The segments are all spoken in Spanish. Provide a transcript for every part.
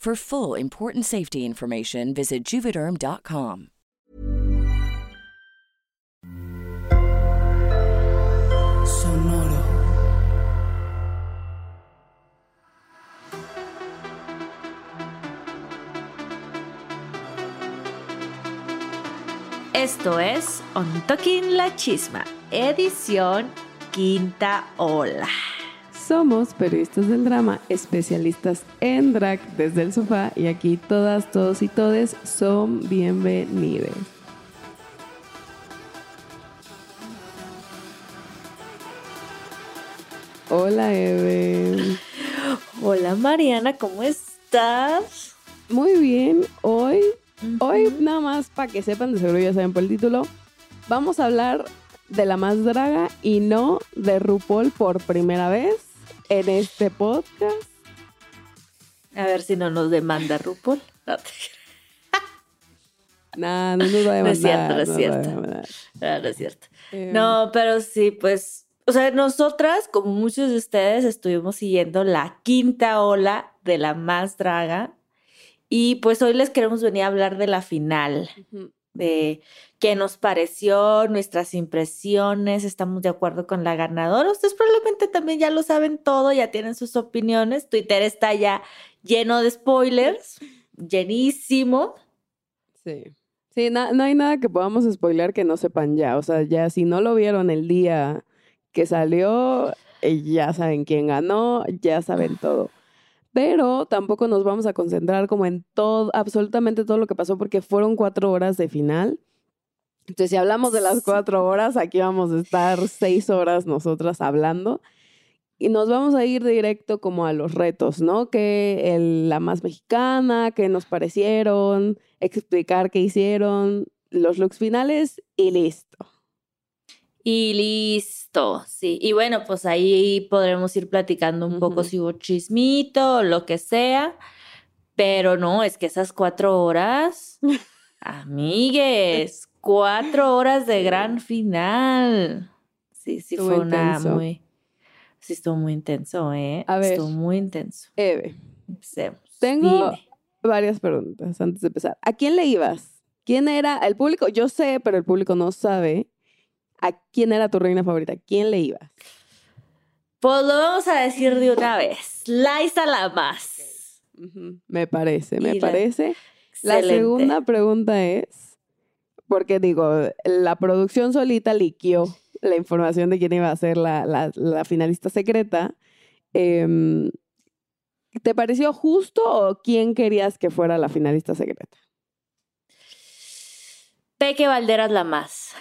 For full important safety information, visit juvederm.com. Sonoro. Esto es On Talking La Chisma, edición Quinta Ola. Somos periodistas del drama, especialistas en drag desde el sofá y aquí todas, todos y todes son bienvenidos. Hola Eve. Hola Mariana, ¿cómo estás? Muy bien, hoy, hoy nada más para que sepan, de seguro ya saben por el título, vamos a hablar de la más draga y no de RuPaul por primera vez en este podcast. A ver si no nos demanda RuPaul. No, Nah, no nos va a No es demandar. cierto, no es cierto. demandar. Ah, no es cierto. Eh, No, pero sí, pues, o sea, nosotras, como muchos de ustedes, estuvimos siguiendo la quinta ola de la más draga. Y pues hoy les queremos venir a hablar de la final, de qué nos pareció, nuestras impresiones, estamos de acuerdo con la ganadora. Ustedes probablemente también ya lo saben todo, ya tienen sus opiniones. Twitter está ya lleno de spoilers, llenísimo. Sí. Sí, na- no hay nada que podamos spoiler que no sepan ya. O sea, ya si no lo vieron el día que salió, eh, ya saben quién ganó, ya saben todo. Pero tampoco nos vamos a concentrar como en todo, absolutamente todo lo que pasó, porque fueron cuatro horas de final. Entonces, si hablamos de las cuatro horas, aquí vamos a estar seis horas nosotras hablando. Y nos vamos a ir directo como a los retos, ¿no? Que el- la más mexicana, que nos parecieron, explicar qué hicieron, los looks finales y listo. Y listo, sí. Y bueno, pues ahí podremos ir platicando un poco si hubo chismito lo que sea. Pero no, es que esas cuatro horas, amigues, cuatro horas de gran final. Sí, sí, Estuvo fue una intenso. muy. Sí, estuvo muy intenso, ¿eh? A ver. Estuvo muy intenso. Eve, Empecemos. Tengo- Dime. varias preguntas antes de empezar. ¿A quién le ibas? ¿Quién era el público? Yo sé, pero el público no sabe. ¿A quién era tu reina favorita? ¿Quién le ibas? Pues lo vamos a decir de una vez. Laisa la más. Ujú, Me parece, me Y parece. La segunda pregunta es, porque digo, la producción solita liquió la información de quién iba a ser la, la- la finalista secreta, em, ¿te pareció justo o quién querías que fuera la finalista secreta? Peque Valderas la más.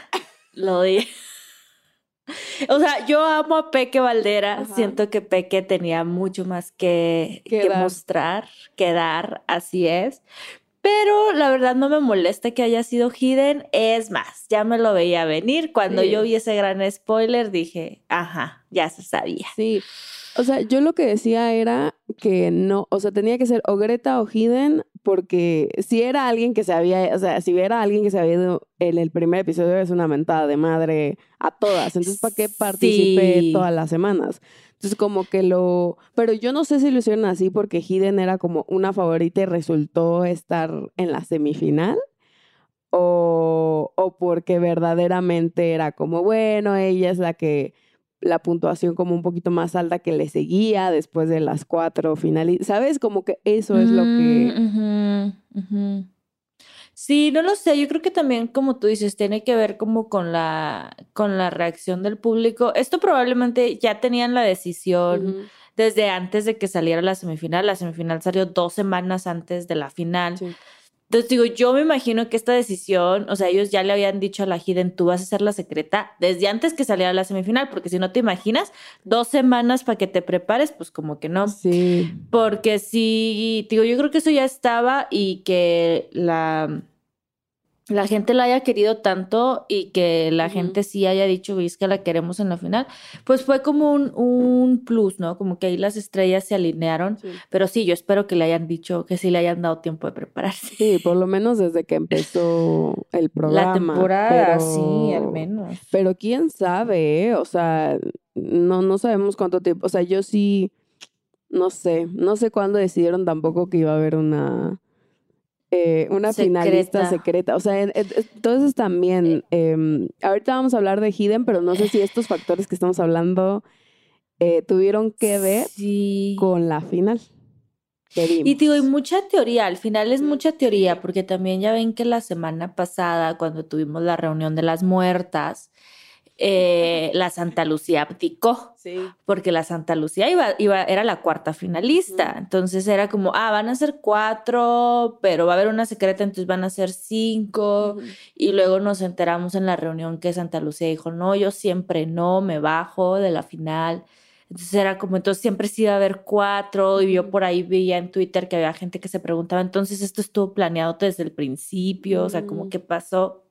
Lo di. O sea, yo amo a Peque Valderas. Ajá. Siento que Peque tenía mucho más que, Que que mostrar, que dar, así es. Pero la verdad no me molesta que haya sido Hidden. Es más, ya me lo veía venir. Cuando Sí. yo vi ese gran spoiler, dije, ajá, ya se sabía. Sí. O sea, yo lo que decía era que no, o sea, tenía que ser o Greta o Hidden, porque si era alguien que se había, o sea, si era alguien que se había ido en el primer episodio, es una mentada de madre a todas. Entonces, ¿para qué participé Sí. todas las semanas? Entonces, como que lo. Pero yo no sé si lo hicieron así porque Hidden era como una favorita y resultó estar en la semifinal. O, o porque verdaderamente era como, bueno, ella es la que la puntuación como un poquito más alta que le seguía después de las cuatro finales. ¿Sabes? Como que eso es lo que... Ujú. Sí, no lo sé. Yo creo que también, como tú dices, tiene que ver como con la, con la reacción del público. Esto probablemente ya tenían la decisión desde antes de que saliera la semifinal. La semifinal salió dos semanas antes de la final. sí. Entonces digo, yo me imagino que esta decisión, o sea, ellos ya le habían dicho a la Hidden, tú vas a ser la secreta desde antes que saliera la semifinal, porque si no te imaginas, dos semanas para que te prepares, pues como que no. Sí. Porque sí, digo, yo creo que eso ya estaba y que la, la gente la haya querido tanto y que la gente sí haya dicho, "Oye, es que la queremos en la final, pues fue como un, un plus, ¿no? Como que ahí las estrellas se alinearon. Sí. Pero sí, yo espero que le hayan dicho, que sí le hayan dado tiempo de prepararse. Sí, por lo menos desde que empezó el programa. La temporada, pero- sí, al menos. Pero quién sabe, ¿eh? O sea, no, no sabemos cuánto tiempo. O sea, yo sí, no sé, no sé cuándo decidieron tampoco que iba a haber una, eh, una finalista Secreta. O sea, en- en- entonces también, em, ahorita vamos a hablar de Hidden, pero no sé si estos factores que estamos hablando eh, tuvieron que ver Sí. con la final. Y digo, hay mucha teoría, al final es mucha teoría, porque también ya ven que la semana pasada, cuando tuvimos la reunión de las muertas, eh, la Santa Lucía abdicó, Sí. porque la Santa Lucía iba, iba, era la cuarta finalista. Entonces era como, ah, van a ser cuatro, pero va a haber una secreta, entonces van a ser cinco. Y luego nos enteramos en la reunión que Santa Lucía dijo, no, yo siempre no, me bajo de la final. Entonces era como, entonces siempre sí iba a haber cuatro. Y yo por ahí veía en Twitter que había gente que se preguntaba, entonces esto estuvo planeado desde el principio, o sea, como qué pasó.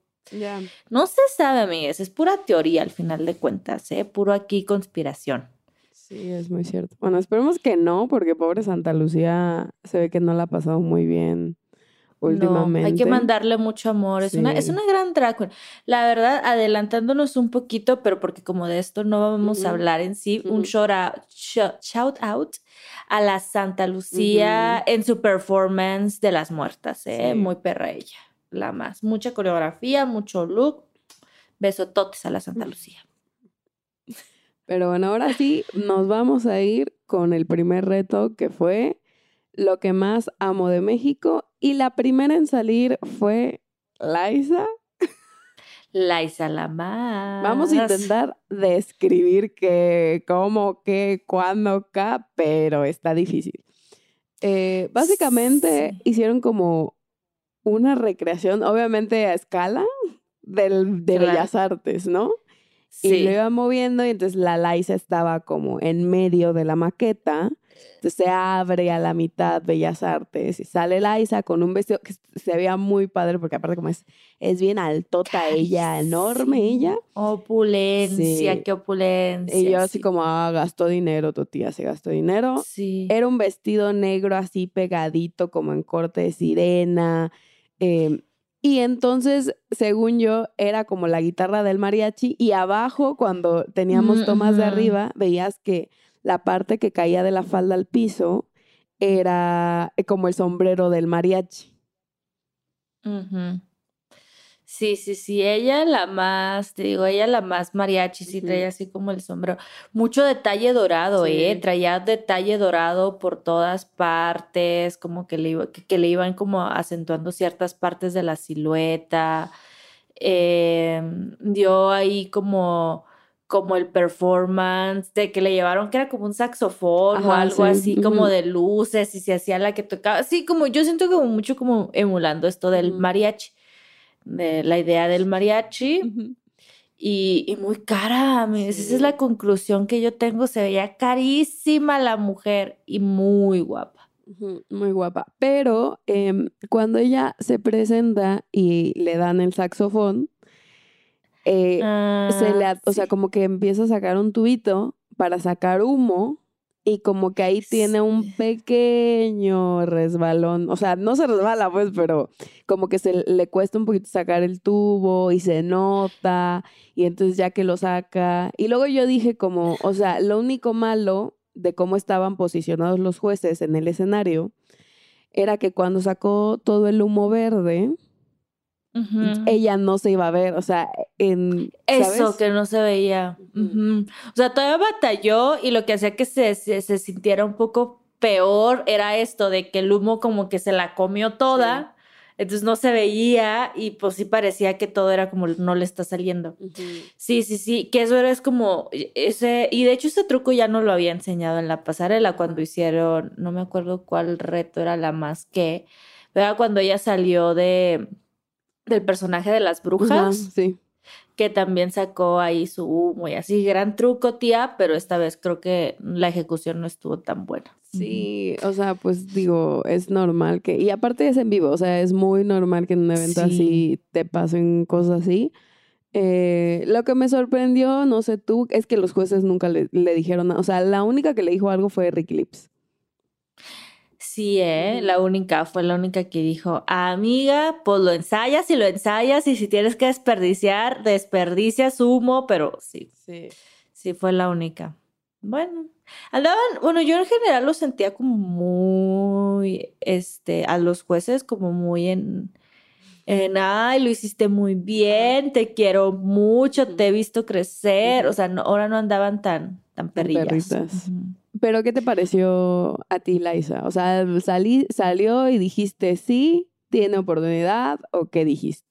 No se sabe, amigues, es pura teoría al final de cuentas, ¿eh? Puro aquí conspiración. Sí, es muy cierto. Bueno, esperemos que no, porque pobre Santa Lucía se ve que no la ha pasado muy bien últimamente. No, hay que mandarle mucho amor. Es, una, es una gran drag queen. La verdad, adelantándonos un poquito, pero porque como de esto no vamos a hablar en sí, un shout out, shout, out a la Santa Lucía en su performance de las muertas. ¿eh? Sí. Muy perra ella, la más. Mucha coreografía, mucho look. Besototes a la Santa Lucía. Pero bueno, ahora sí, nos vamos a ir con el primer reto que fue lo que más amo de México. Y la primera en salir fue Liza. Laisa la más. Vamos a intentar describir qué, cómo, qué, cuándo, qué, pero está difícil. Eh, básicamente Sí. hicieron como una recreación, obviamente a escala, del, de Claro. Bellas Artes, ¿no? Y Sí. lo iban moviendo y entonces la Liza estaba como en medio de la maqueta. Entonces se abre a la mitad Bellas Artes y sale Liza con un vestido que se veía muy padre porque aparte como es, es bien altota Ay, ella, enorme sí. ella. Opulencia, Sí. qué opulencia. Y yo así sí. como, ah, gastó dinero, tu tía se gastó dinero. Sí. Era un vestido negro así pegadito como en corte de sirena. Em, y entonces, según yo, era como la guitarra del mariachi y abajo, cuando teníamos Mm, tomas de ujú. arriba, veías que la parte que caía de la falda al piso era eh, como el sombrero del mariachi. Sí, sí, sí, ella la más, te digo, ella la más mariachi, sí, Ujú. traía así como el sombrero. Mucho detalle dorado, ¿eh? Traía detalle dorado por todas partes, como que le, iba- que, que le iban como acentuando ciertas partes de la silueta. Em, dio ahí como como el performance de que le llevaron que era como un saxofón o algo sí, así como de luces y se hacía la que tocaba. Sí, como yo siento como mucho como emulando esto del mariachi, de la idea del mariachi y, y muy cara. Esa es la conclusión que yo tengo. Se veía carísima la mujer y muy guapa. Muy guapa. Pero em, cuando ella se presenta y le dan el saxofón, eh, se le, Ah, o sea, como que empieza a sacar un tubito para sacar humo y como que ahí tiene un pequeño resbalón, o sea, no se resbala pues, pero como que se le cuesta un poquito sacar el tubo y se nota y entonces ya que lo saca y luego yo dije como, o sea, lo único malo de cómo estaban posicionados los jueces en el escenario era que cuando sacó todo el humo verde, Ella no se iba a ver, o sea, en Eso que no se veía. O sea, todavía batalló y lo que hacía que se, se, se sintiera un poco peor era esto de que el humo como que se la comió toda, entonces no se veía y pues sí parecía que todo era como no le está saliendo. Sí, sí, sí, que eso era es como ese, y de hecho ese truco ya no lo había enseñado en la pasarela cuando hicieron, no me acuerdo cuál reto era la más que, pero era cuando ella salió de del personaje de las brujas sí. que también sacó ahí su humo y así, gran truco, tía, pero esta vez creo que la ejecución no estuvo tan buena. Sí, o sea, pues digo, es normal que, y aparte es en vivo, o sea, es muy normal que en un evento Sí. así te pasen cosas así. Eh, lo que me sorprendió, no sé tú, es que los jueces nunca le, le dijeron nada. O sea, la única que le dijo algo fue Ricky Lips. Sí, ¿eh? La única, fue la única que dijo, amiga, pues lo ensayas y lo ensayas y si tienes que desperdiciar, desperdicias humo, pero sí, Sí. sí fue la única. Bueno, andaban, bueno, yo en general lo sentía como muy, este, a los jueces como muy en, en, ay, lo hiciste muy bien, te quiero mucho, te he visto crecer, o sea, no- ahora no andaban tan, tan perrillas. perritas. Pero, ¿qué te pareció a ti, Liza? O sea, salí, salió y dijiste sí, tiene oportunidad, o qué dijiste?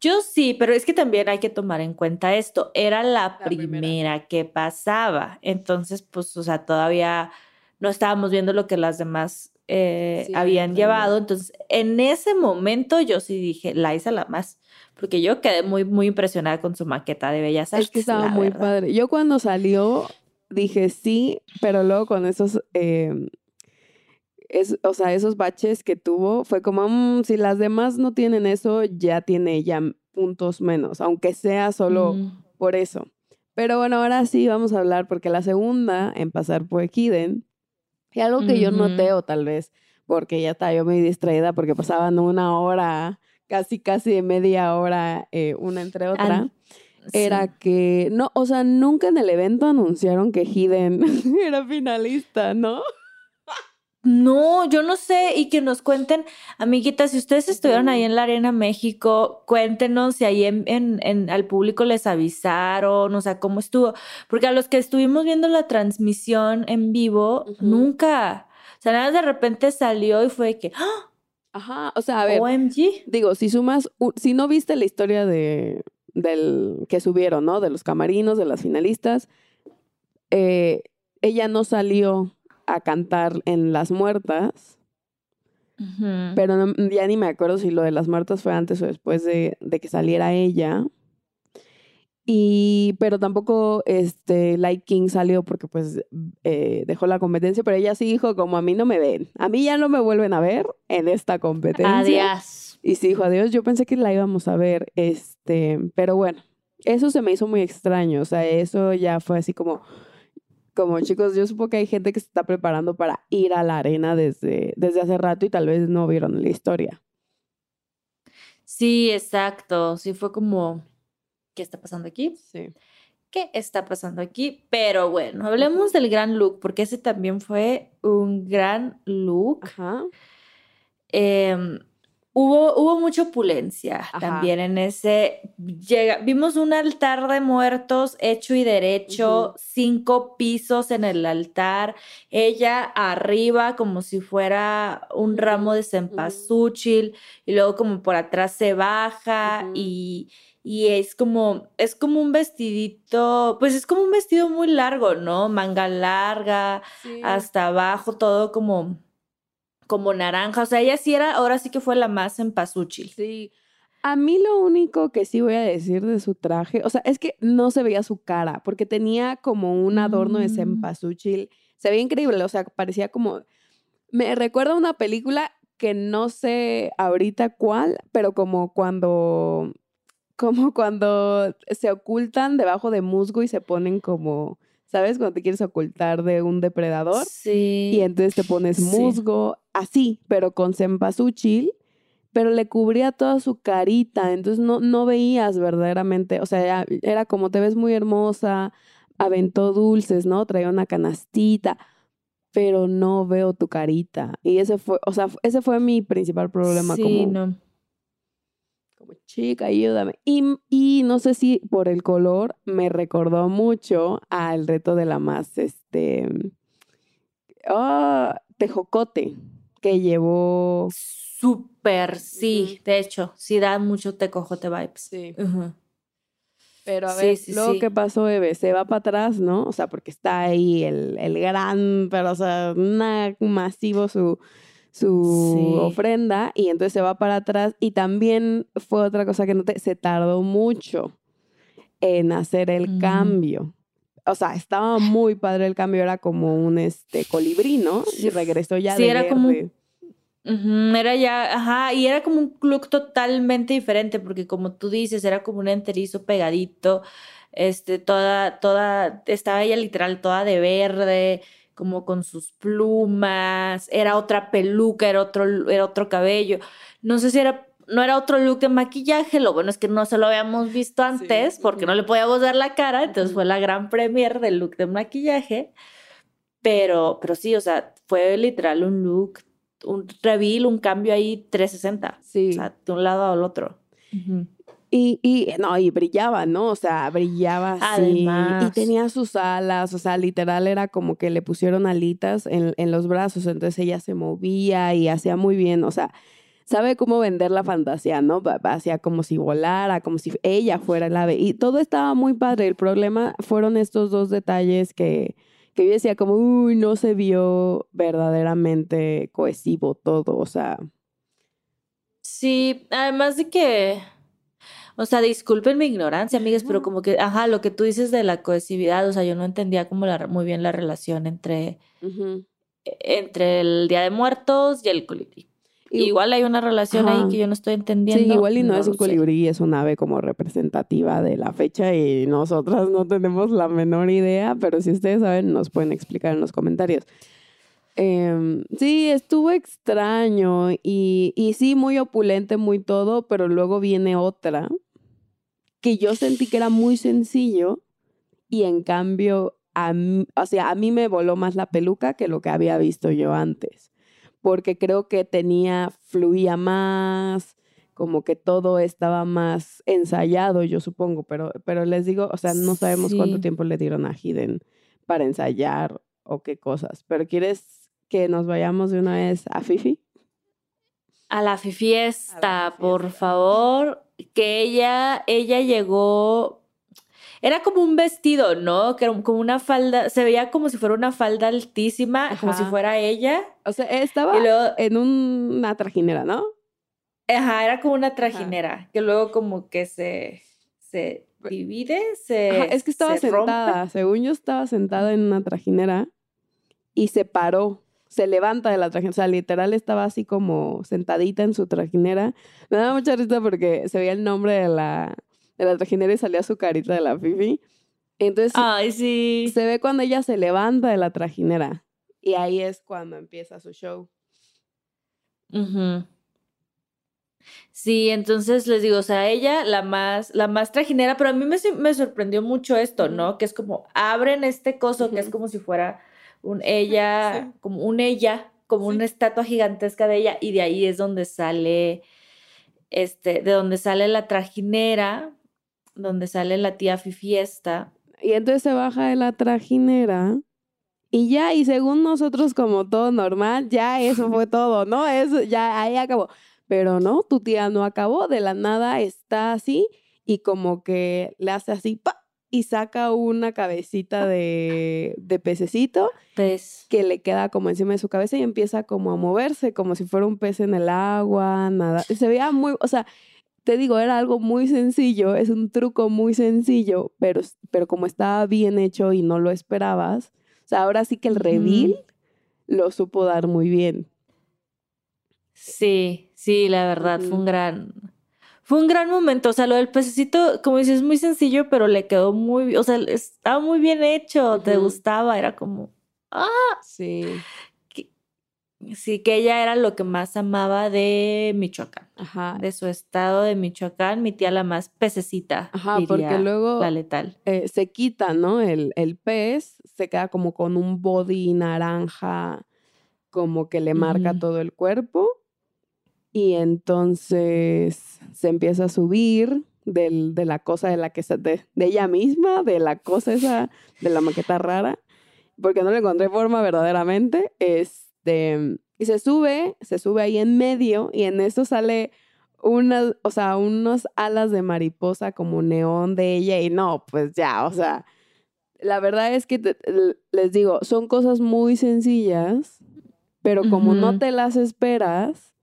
Yo sí, pero es que también hay que tomar en cuenta esto. Era la, La primera. primera. que pasaba. Entonces, pues, o sea, todavía no estábamos viendo lo que las demás eh, Sí, habían llevado. Entonces, en ese momento yo sí dije, la hice la más. Porque yo quedé muy, muy impresionada con su maqueta de Bellas Artes. Es que estaba muy verdad. padre. Yo cuando salió dije sí, pero luego con esos, eh, es, o sea, esos baches que tuvo, fue como, "Mm, si las demás no tienen eso, ya tiene ya puntos menos, aunque sea solo Mm. por eso. Pero bueno, ahora sí vamos a hablar porque la segunda en pasar fue Kiden. Y algo que yo Ujú. noté, o tal vez porque ya estaba yo muy distraída porque pasaban una hora, casi casi de media hora, eh, una entre otra An- era sí. que no, o sea, nunca en el evento anunciaron que Hidden era finalista, ¿no? No, yo no sé, y que nos cuenten, amiguitas, si ustedes estuvieron ahí en la Arena México, cuéntenos si ahí en, en- en- al público les avisaron, o sea, cómo estuvo, porque a los que estuvimos viendo la transmisión en vivo, nunca, o sea, nada de repente salió y fue que, ¡ah! Ajá, o sea, a ver, OMG. digo, si sumas, si no viste la historia de del que subieron, ¿no? De los camarinos, de las finalistas, eh, ella no salió a cantar en Las Muertas, pero no- ya ni me acuerdo si lo de Las Muertas fue antes o después de, de que saliera ella. Y, pero tampoco este Light King salió porque pues eh, dejó la competencia, pero ella sí dijo como a mí no me ven, a mí ya no me vuelven a ver en esta competencia. Adiós. Y sí dijo adiós, yo pensé que la íbamos a ver, este, pero bueno, eso se me hizo muy extraño, o sea, eso ya fue así como, como chicos, yo supongo que hay gente que se está preparando para ir a la arena desde, desde hace rato y tal vez no vieron la historia. Sí, exacto, sí fue como, ¿qué está pasando aquí? Sí. ¿Qué está pasando aquí? Pero bueno, hablemos del gran look, porque ese también fue un gran look. Ajá. Em, hubo, hubo mucha opulencia Ajá. también en ese. Llega, vimos un altar de muertos hecho y derecho, cinco pisos en el altar, ella arriba como si fuera un ramo de cempasúchil, y luego como por atrás se baja y. y es como, es como un vestidito, pues es como un vestido muy largo, ¿no? Manga larga, hasta abajo, todo como, como naranja. O sea, ella sí era, ahora sí que fue la más en pasuchil. Sí. A mí lo único que sí voy a decir de su traje, o sea, es que no se veía su cara, porque tenía como un adorno de Mm. cempasúchil. Se veía increíble, o sea, parecía como... Me recuerda a una película que no sé ahorita cuál, pero como cuando... Como cuando se ocultan debajo de musgo y se ponen como... ¿Sabes? Cuando te quieres ocultar de un depredador. Sí. Y entonces te pones Sí. musgo, así, pero con cempasúchil, pero le cubría toda su carita, entonces no, no veías verdaderamente, o sea, era como te ves muy hermosa, aventó dulces, ¿no? Traía una canastita, pero no veo tu carita. Y ese fue, o sea, ese fue mi principal problema sí, como, no. Como chica, ayúdame. Y, y no sé si por el color me recordó mucho al reto de la más, este, ah, tejocote que llevó. Súper, sí. De hecho, sí da mucho tecojote vibes. Sí. Pero a Sí, ver, sí, luego sí. qué pasó, Eve, se va para atrás, ¿no? O sea, porque está ahí el, el gran, pero o sea, una- masivo su, su Sí. ofrenda y entonces se va para atrás y también fue otra cosa que noté, se tardó mucho en hacer el cambio. O sea, estaba muy padre el cambio, era como un este colibrí, ¿no? Y regresó ya Sí, de era como un- verde. Ujú, Era ya, ajá, y era como un look totalmente diferente, porque como tú dices, era como un enterizo pegadito, este, toda, toda, estaba ella literal toda de verde, como con sus plumas, era otra peluca, era otro, era otro cabello. No sé si era, no era otro look de maquillaje, lo bueno es que no se lo habíamos visto antes, porque no le podíamos ver la cara, entonces fue la gran premier del look de maquillaje. Pero, pero sí, o sea, fue literal un look, un reveal, un cambio ahí 360. Sí. O sea, de un lado al otro. Y, y no, y brillaba, ¿no? O sea, brillaba así. Y Además. tenía sus alas, o sea, literal era como que le pusieron alitas en, en los brazos, entonces ella se movía y hacía muy bien, o sea, sabe cómo vender la fantasía, ¿no? Hacía como si volara, como si ella fuera el ave. Y todo estaba muy padre. El problema fueron estos dos detalles que, que yo decía como, uy, no se vio verdaderamente cohesivo todo, o sea, Sí, además de que, o sea, disculpen mi ignorancia, amigas, pero como que, ajá, lo que tú dices de la cohesividad, o sea, yo no entendía como la, muy bien la relación entre, ujú. entre el Día de Muertos y el colibrí. Y- Igual hay una relación ahí que yo no estoy entendiendo. Sí, igual y no, es un colibrí, es un ave como representativa de la fecha y nosotras no tenemos la menor idea, pero si ustedes saben nos pueden explicar en los comentarios. Em, sí, estuvo extraño y, y sí, muy opulente, muy todo, pero luego viene otra que yo sentí que era muy sencillo y en cambio, a mí, o sea, a mí me voló más la peluca que lo que había visto yo antes porque creo que tenía, fluía más, como que todo estaba más ensayado, yo supongo, pero, pero les digo, o sea, no sabemos cuánto tiempo le dieron a Hidden para ensayar o qué cosas, pero ¿quieres que nos vayamos de una vez a Fifi? A la fiesta, A la por favor, que ella, ella llegó, era como un vestido, ¿no? Que era como una falda, se veía como si fuera una falda altísima, como si fuera ella, O sea, estaba y luego, en una trajinera, ¿no? ajá, era como una trajinera, que luego como que se, se divide, se, Ajá, es que estaba se rompe. sentada, según yo estaba sentada en una trajinera y se paró, se levanta de la trajinera, o sea, literal estaba así como sentadita en su trajinera. Me daba mucha risa porque se veía el nombre de la, de la trajinera y salía su carita de la Fifi. Entonces Ay, sí. se ve cuando ella se levanta de la trajinera y ahí es cuando empieza su show. Ujú. Sí, entonces les digo, o sea, ella la más, la más trajinera, pero a mí me, me sorprendió mucho esto, ¿no? Que es como, abren este coso que es como si fuera un ella, Sí. como un ella, como Sí. una estatua gigantesca de ella, y de ahí es donde sale, este, de donde sale la trajinera, donde sale la tía Fifiesta. Y entonces se baja de la trajinera y ya, y según nosotros como todo normal, ya eso fue todo, ¿no? Eso ya ahí acabó. Pero no, tu tía no acabó, de la nada está así y como que le hace así, ¡pa! Y saca una cabecita de, de pececito Pez. que le queda como encima de su cabeza y empieza como a moverse, como si fuera un pez en el agua, nada. Se veía muy, o sea, te digo, era algo muy sencillo, es un truco muy sencillo, pero, pero como estaba bien hecho y no lo esperabas, o sea, ahora sí que el reveal lo supo dar muy bien. Sí, sí, la verdad, fue un gran, fue un gran momento. O sea, lo del pececito, como dices, es muy sencillo, pero le quedó muy, o sea, estaba muy bien hecho, te gustaba, era como, ah, Sí, que- sí, que ella era lo que más amaba de Michoacán, ajá. de su estado de Michoacán, mi tía la más pececita, Ajá, porque luego la letal. eh, se quita, ¿no? El, el pez se queda como con un body naranja, como que le marca todo el cuerpo. Y entonces se empieza a subir del- de la cosa de la que se- de, de ella misma, de la cosa esa, de la maqueta rara, porque no le encontré forma verdaderamente. Este, y se sube, se sube ahí en medio, y en eso sale unas, o sea, unos alas de mariposa como neón de ella, y no, pues ya, o sea, la verdad es que te- les digo, son cosas muy sencillas, pero como no te las esperas,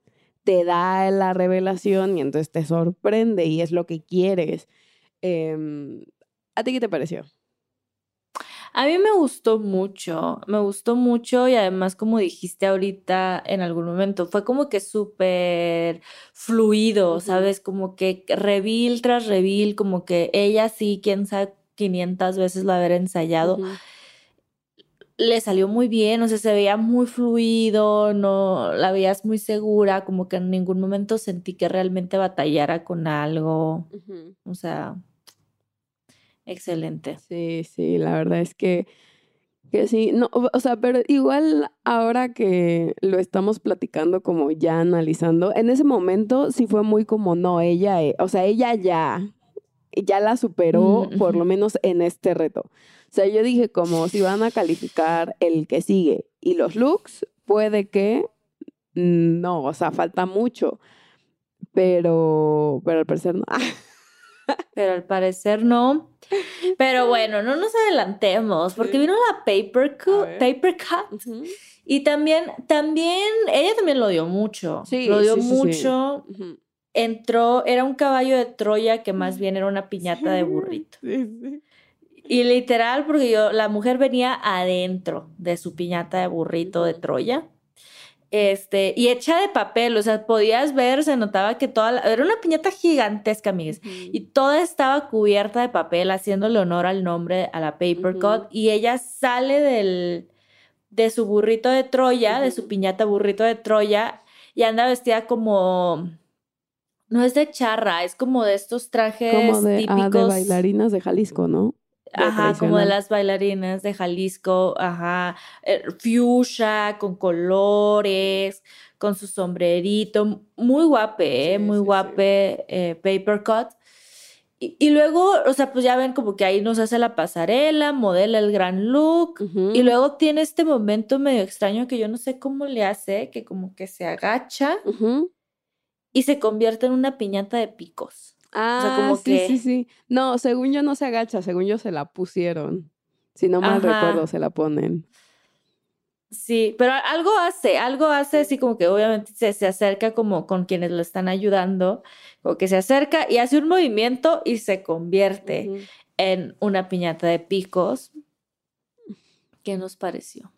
te da la revelación y entonces te sorprende y es lo que quieres. Em, ¿A ti qué te pareció? A mí me gustó mucho, me gustó mucho y además como dijiste ahorita en algún momento, fue como que súper fluido. ¿sabes? Como que reveal tras reveal, como que ella sí, quién sabe, 500 veces lo haber ensayado. Le salió muy bien, o sea, se veía muy fluido, no, la veías muy segura, como que en ningún momento sentí que realmente batallara con algo, o sea, excelente. Sí, sí, la verdad es que, que sí, no, o sea, pero igual ahora que lo estamos platicando como ya analizando, en ese momento sí fue muy como, no, ella, eh, o sea, ella ya, ya la superó, Mm, por lo menos en este reto. O sea, yo dije como si van a calificar el que sigue y los looks, puede que mm, no, o sea, falta mucho, pero, pero al parecer no. Pero al parecer no. Pero bueno, no nos adelantemos, porque Sí. vino la paper cut, paper y también, también, ella también lo dio mucho. Sí, lo dio sí, mucho. Entró, era un caballo de Troya que más bien era una piñata de burrito. Sí, sí. Y literal, porque yo, la mujer venía adentro de su piñata de burrito de. Troya. Este, y hecha de papel, o sea, podías ver, se notaba que toda la- era una piñata gigantesca, amigues. Y toda estaba cubierta de papel, haciéndole honor al nombre, a la paper cut. Y ella sale del, de su burrito de Troya, de su piñata burrito de Troya, y anda vestida como. No es de charra, es como de estos trajes Como de, ah, de típicos. bailarinas de Jalisco, ¿no? Ajá, como de las bailarinas de Jalisco, ajá, eh, fuchsia, con colores, con su sombrerito, muy guape, ¿eh? Sí, muy sí, sí. guape, eh, paper cut. Y, y luego, o sea, pues ya ven como que ahí nos hace la pasarela, modela el gran look, y luego tiene este momento medio extraño que yo no sé cómo le hace, que como que se agacha y se convierte en una piñata de picos. Ah, como sí, que- sí, sí. No, según yo no se agacha, según yo se la pusieron. Si no mal Ajá. recuerdo, se la ponen. Sí, pero algo hace, algo hace así como que obviamente se, se acerca como con quienes lo están ayudando, como que se acerca y hace un movimiento y se convierte en una piñata de picos. ¿Qué nos pareció?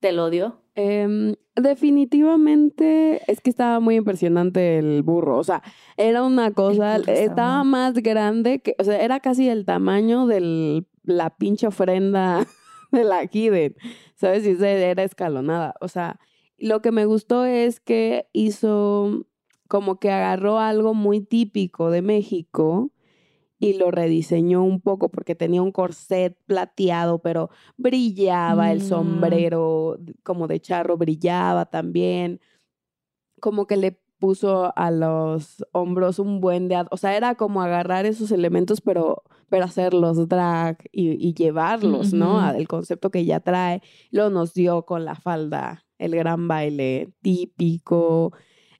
¿Te lo dio? Em, definitivamente es que estaba muy impresionante el burro. O sea, era una cosa, estaba más grande que, o sea, era casi el tamaño de la pinche ofrenda de la Hidden. ¿Sabes? Y era escalonada. O sea, lo que me gustó es que hizo como que agarró algo muy típico de México y lo rediseñó un poco porque tenía un corset plateado, pero brillaba el Mm. sombrero como de charro, brillaba también. Como que le puso a los hombros un buen de... O sea, era como agarrar esos elementos, pero, pero hacerlos drag y, y llevarlos, ¿no? Al concepto que ya trae. Lo nos dio con la falda, el gran baile típico.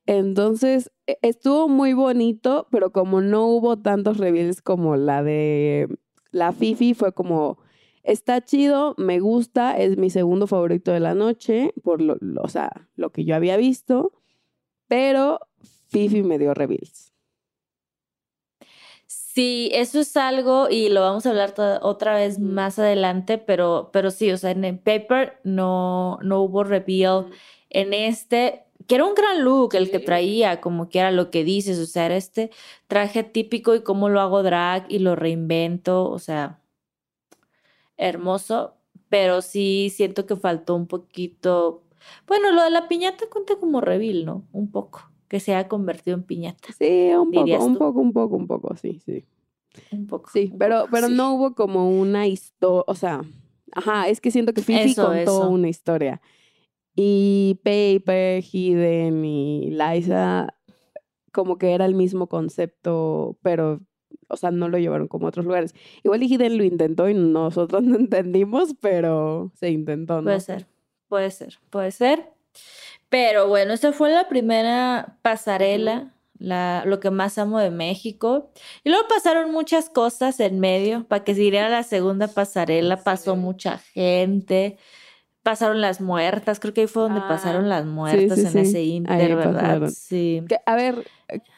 Entonces, e- estuvo muy bonito, pero como no hubo tantos reveals como la de la Fifi, fue como, está chido, me gusta, es mi segundo favorito de la noche, por lo, lo- o sea, lo que yo había visto, pero Fifi me dio reveals. Sí, eso es algo y lo vamos a hablar otra vez más adelante, pero, pero sí, o sea, en el paper no, no hubo reveal. En este, que era un gran look el que traía, como que era lo que dices, o sea, era este traje típico y cómo lo hago drag y lo reinvento, o sea, hermoso, pero sí siento que faltó un poquito. Bueno, lo de la piñata cuenta como reveal, ¿no? Un poco, que se ha convertido en piñata, Sí, un ¿Dirías poco, un poco, un poco, un poco, sí, sí. un poco. Sí, un pero, poco, pero sí. no hubo como una historia, o sea, ajá, es que siento que Fifi Eso, contó eso. una historia. Y Paper, Hidden y Liza, como que era el mismo concepto, pero, o sea, no lo llevaron como a otros lugares. Igual y Hidden lo intentó y nosotros no entendimos, pero se intentó, ¿no? Puede ser, puede ser, puede ser. Pero bueno, esta fue la primera pasarela, la, lo que más amo de México. Y luego pasaron muchas cosas en medio. Para que siguiera la segunda pasarela, pasó mucha gente. Pasaron las muertas, creo que ahí fue donde Ah, pasaron las muertas sí, en sí. ese Ahí inter, ¿verdad? pasaron. Sí. Que, a ver,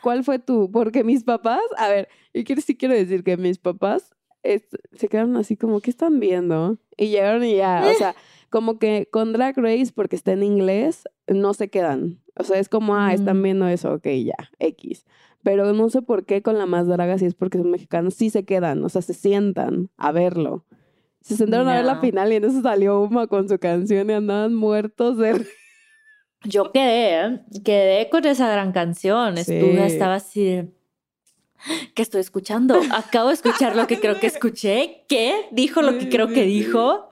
¿cuál fue tu? Porque mis papás, a ver, yo quiero, sí quiero decir que mis papás es- se quedaron así como, ¿qué están viendo? Y llegaron y ya, o sea, como que con Drag Race, porque está en inglés, no se quedan. O sea, es como, ah, están Mm. viendo eso, ok, ya, X. Pero no sé por qué con la más draga, si es porque son mexicanos, sí se quedan, o sea, se sientan a verlo. Se sentaron a ver la final y en eso salió Uma con su canción y andaban muertos de. Yo quedé, quedé con esa gran canción. Estuve, estaba así de, ¿Qué estoy escuchando? Acabo de escuchar lo que creo que escuché. ¿Qué? ¿Dijo lo que creo que dijo?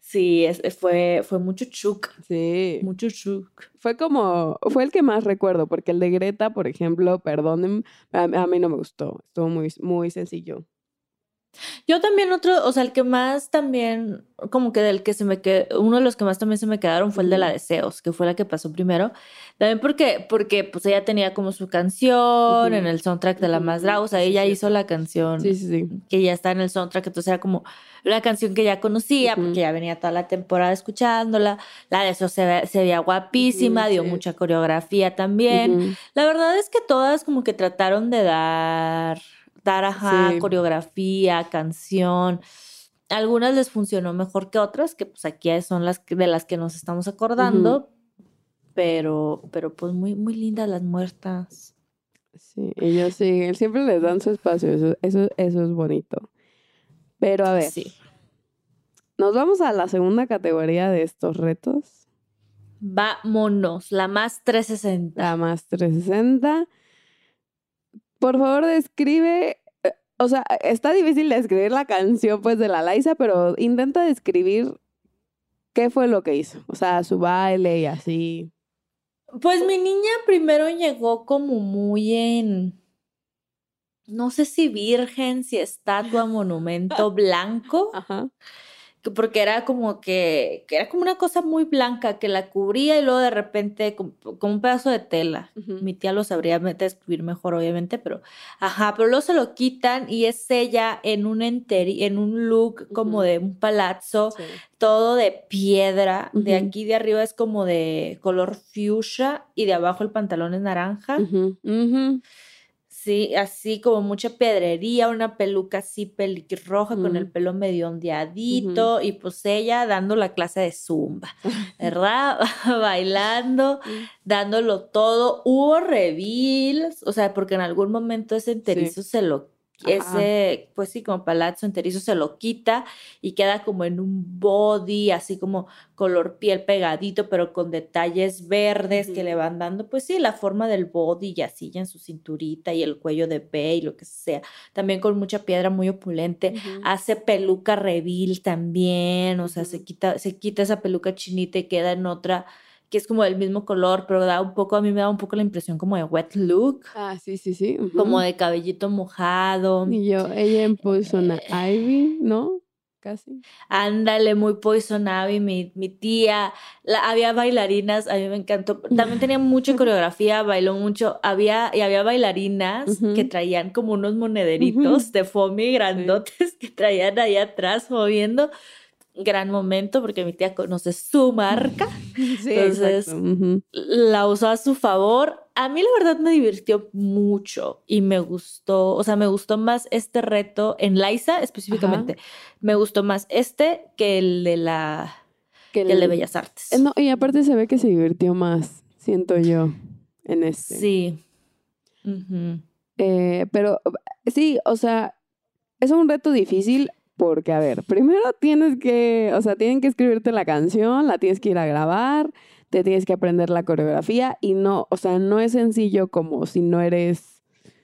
Sí, es- fue, fue mucho chuk. Sí. Mucho chuk. Fue como, fue el que más recuerdo, porque el de Greta, por ejemplo, perdonen, a, a mí no me gustó, estuvo muy, muy sencillo. Yo también otro, o sea, el que más también, como que del que se me quedó, uno de los que más también se me quedaron fue el de la. Deseos, que fue la que pasó primero. También porque, porque pues ella tenía como su canción en el soundtrack de La Más Draga, o sea, ella hizo la canción Sí, que ya está en el soundtrack, entonces era como una canción que ya conocía, porque ya venía toda la temporada escuchándola. La de eso se, ve- se veía guapísima, dio mucha coreografía también. La verdad es que todas como que trataron de dar, ajá, Sí. coreografía, canción. Algunas les funcionó mejor que otras, que pues aquí son las que- de las que nos estamos acordando. Pero, pero pues muy, muy lindas las muertas. Sí, ellos sí, siempre les dan su espacio, eso, eso, eso es bonito. Pero a ver, Sí. nos vamos a la segunda categoría de estos retos, Vámonos, la más 360. la más 360. Por favor, describe, eh, o sea, está difícil describir la canción pues de la Liza, pero intenta describir qué fue lo que hizo, o sea, su baile y así. Pues mi niña primero llegó como muy en, no sé si virgen, si estatua, monumento blanco, Ajá. Que- porque era como que, que era como una cosa muy blanca que la cubría y luego de repente como, un pedazo de tela. Mi tía lo sabría describir mejor, obviamente, pero ajá, pero luego se lo quitan y es ella en un enteri, en un look como de un palazzo Sí. todo de piedra. De aquí de arriba es como de color fuchsia y de abajo el pantalón es naranja. Ujú, ujú. Sí, así como mucha pedrería, una peluca así pelirroja con el pelo medio ondeadito y pues ella dando la clase de zumba, ¿verdad? Bailando, dándolo todo. Hubo reveals, o sea, porque en algún momento ese enterizo se lo Ajá. ese, pues sí, como palazzo enterizo se lo quita y queda como en un body, así como color piel pegadito, pero con detalles verdes que le van dando, pues sí, la forma del body y así ya en su cinturita y el cuello de B y lo que sea. También con mucha piedra muy opulente. Hace peluca reveal también, o sea, se quita, se quita esa peluca chinita y queda en otra que es como del mismo color, pero da un poco, a mí me da un poco la impresión como de wet look Ah, sí, sí, sí. como de cabellito mojado. Y yo, ella puso una Eh. Ivy, ¿no? casi. Ándale, muy Poison Ivy, mi, mi tía. La- había bailarinas, a mí me encantó. También tenía mucha coreografía, bailó mucho. Había, y había bailarinas que traían como unos monederitos de foamy grandotes que traían ahí atrás moviendo. Gran momento porque mi tía conoce su marca. Sí, Entonces, la usó a su favor. A mí la verdad me divirtió mucho y me gustó, o sea, me gustó más este reto en Liza específicamente. Me gustó más este que el de la Que que el de el- Bellas Artes. Eh, No, y aparte se ve que se divirtió más, siento yo, en este. Sí. Eh, pero sí, o sea, es un reto difícil porque, a ver, primero tienes que, o sea, tienen que escribirte la canción, la tienes que ir a grabar, te tienes que aprender la coreografía y no, o sea, no es sencillo como si no eres,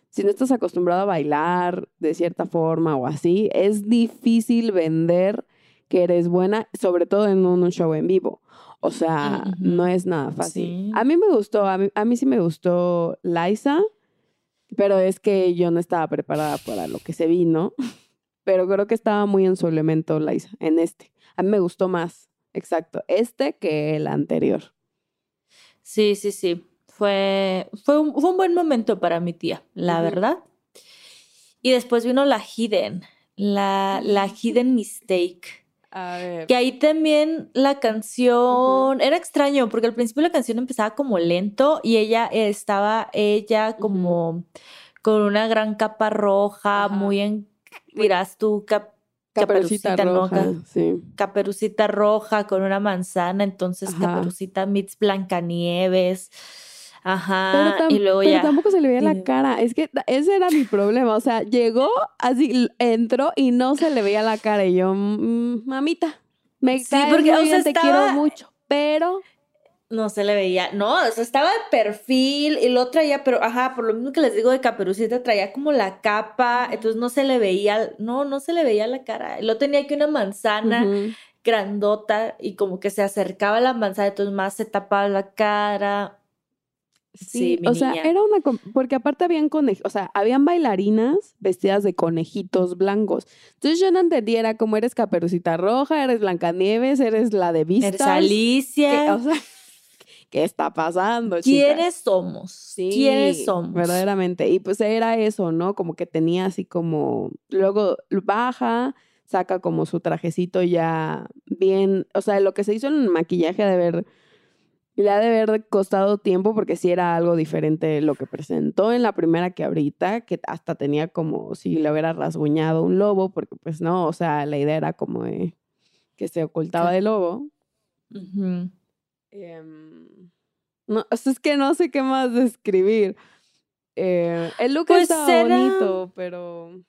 si no estás acostumbrado a bailar de cierta forma o así, es difícil vender que eres buena, sobre todo en un, show en vivo. O sea, Ujú. no es nada fácil. Sí. A mí me gustó, a mí, a mí sí me gustó Liza. Pero es que yo no estaba preparada para lo que se vino. Pero creo que estaba muy en su elemento, Liza, en este. A mí me gustó más, exacto, este que el anterior. Sí, sí, sí. Fue, fue, un, fue un buen momento para mi tía, la verdad. Y después vino la Hidden, la, la Hidden Mistake. A ver. Que ahí también la canción era extraño porque al principio la canción empezaba como lento y ella estaba ella como con una gran capa roja, muy en dirás tú cap- Caperucita, roja, sí. Caperucita roja con una manzana, entonces Ajá. Caperucita meets Blancanieves. Ajá, Pero, y luego pero ya tampoco se le veía la cara. Es que ese era mi problema. O sea, llegó así, entró y no se le veía la cara. Y yo, "Mm, mamita, me Sí, caes porque, muy o bien, sea, te estaba- quiero mucho. Pero no se le veía, no, o sea, estaba de perfil y lo traía, pero ajá, por lo mismo que les digo de Caperucita, traía como la capa, entonces no se le veía, no, no se le veía la cara. Lo tenía aquí una manzana grandota y como que se acercaba a la manzana, entonces más se tapaba la cara. Sí, mi o sea, era una... Porque aparte habían conej... o sea, habían bailarinas vestidas de conejitos blancos. Entonces yo no entendía, era como eres Caperucita Roja, eres Blancanieves, eres la de Eres Vistas. Alicia. o sea, ¿qué está pasando, chica? ¿Quiénes somos? Sí, ¿Quiénes somos? Verdaderamente. Y pues era eso, ¿no? Como que tenía así como. Luego baja, saca como su trajecito ya bien. O sea, lo que se hizo en el maquillaje de haber. Le ha de haber costado tiempo porque sí era algo diferente lo que presentó en la primera que ahorita, que hasta tenía como si le hubiera rasguñado un lobo, porque pues no, o sea, la idea era como de que se ocultaba del lobo. Em, no, es que no sé qué más describir. Eh, el look Pues estaba era- bonito, pero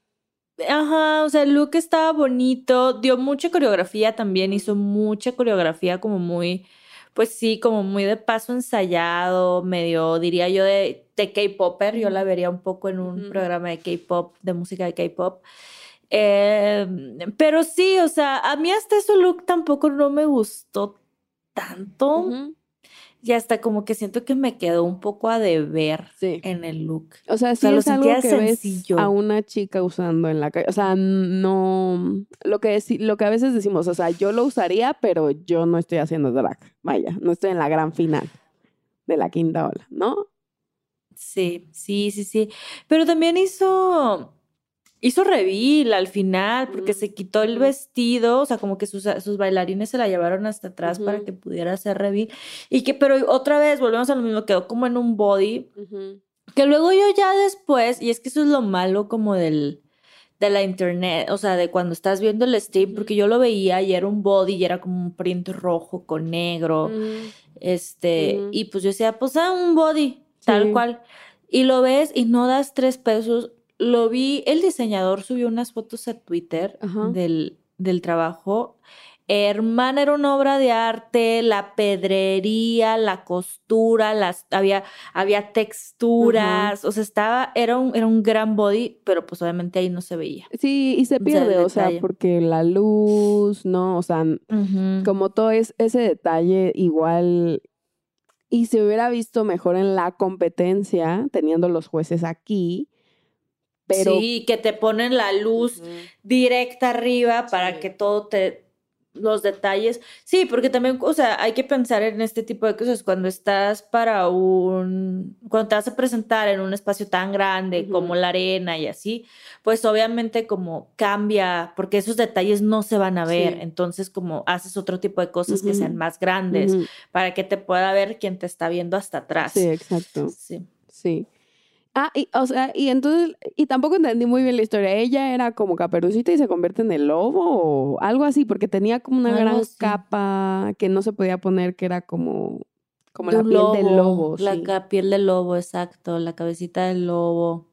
Ajá, o sea, el look estaba bonito, dio mucha coreografía también, hizo mucha coreografía como muy, pues sí, como muy de paso ensayado, medio, diría yo, de, de K-Popper, yo la vería un poco en un programa de K-Pop, de música de K-Pop. Eh, pero sí, o sea, a mí hasta ese look tampoco no me gustó tanto. Ujú, Y hasta como que siento que me quedó un poco a deber sí. en el look. O sea, sí sea, lo es algo que ves a una chica usando en la calle. O sea, no lo que lo que a veces decimos, o sea, yo lo usaría, pero yo no estoy haciendo drag. Vaya, no estoy en la gran final de la quinta ola, ¿no? Sí, sí, sí, sí. Pero también hizo, hizo reveal al final, porque Mm, se quitó el vestido, o sea, como que sus, sus bailarines se la llevaron hasta atrás para Ujú. que pudiera hacer reveal. Y que, pero otra vez, volvemos a lo mismo, quedó como en un body, que luego yo ya después, y es que eso es lo malo como del, de la internet, o sea, de cuando estás viendo el stream, porque yo lo veía y era un body y era como un print rojo con negro. Este, y pues yo decía, pues ah, un body, tal Sí. cual. Y lo ves y no das tres pesos. Lo vi, el diseñador subió unas fotos a Twitter Ajá. del, del trabajo. Hermana, era una obra de arte, la pedrería, la costura, las, había, había texturas, o sea, estaba, era un, era un gran body, pero pues obviamente ahí no se veía. Sí, y se pierde, o sea, porque la luz, ¿no? O sea, como todo es ese detalle igual y se hubiera visto mejor en la competencia teniendo los jueces aquí Pero sí, que te ponen la luz directa arriba para Sí. que todo te los detalles. Sí, porque también, o sea, hay que pensar en este tipo de cosas cuando estás para un cuando te vas a presentar en un espacio tan grande como la arena y así, pues obviamente como cambia, porque esos detalles no se van a ver, Sí. entonces como haces otro tipo de cosas que sean más grandes para que te pueda ver quien te está viendo hasta atrás. Sí, exacto. Sí. Sí. Ah, y, o sea, y entonces, y tampoco entendí muy bien la historia. Ella era como caperucita y se convierte en el lobo o algo así, porque tenía como una Algo gran así. capa que no se podía poner, que era como, como De la piel del lobo. La sí. piel del lobo, exacto, la cabecita del lobo.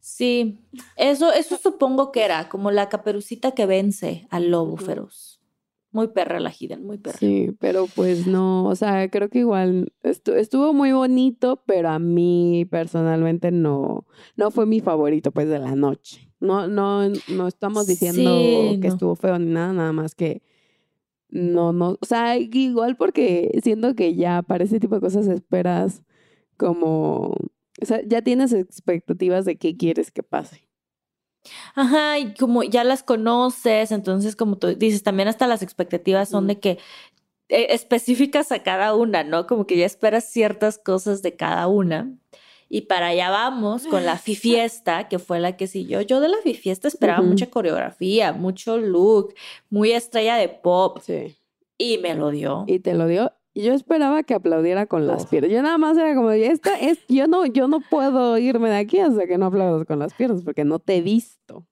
Sí, eso, eso supongo que era como la caperucita que vence al lobo feroz. Muy perra la Hidden, muy perra. Sí, pero pues no, o sea, creo que igual estu- estuvo muy bonito, pero a mí personalmente no, no fue mi favorito pues de la noche. No, no, no estamos diciendo Sí, que no. estuvo feo ni nada, nada más que no, no, o sea, igual porque siento que ya para ese tipo de cosas esperas como, o sea, ya tienes expectativas de qué quieres que pase. Ajá, y como ya las conoces, entonces como tú dices, también hasta las expectativas son de que eh, específicas a cada una, ¿no? Como que ya esperas ciertas cosas de cada una. Y para allá vamos con la fiesta, que fue la que siguió. Yo de la fiesta esperaba mucha coreografía, mucho look, muy estrella de pop, Sí. y me lo dio. y te lo dio. Y Yo esperaba que aplaudiera con las piernas. Yo nada más era como, esta es, yo no, yo no puedo irme de aquí hasta que no aplaudas con las piernas, porque no te he visto.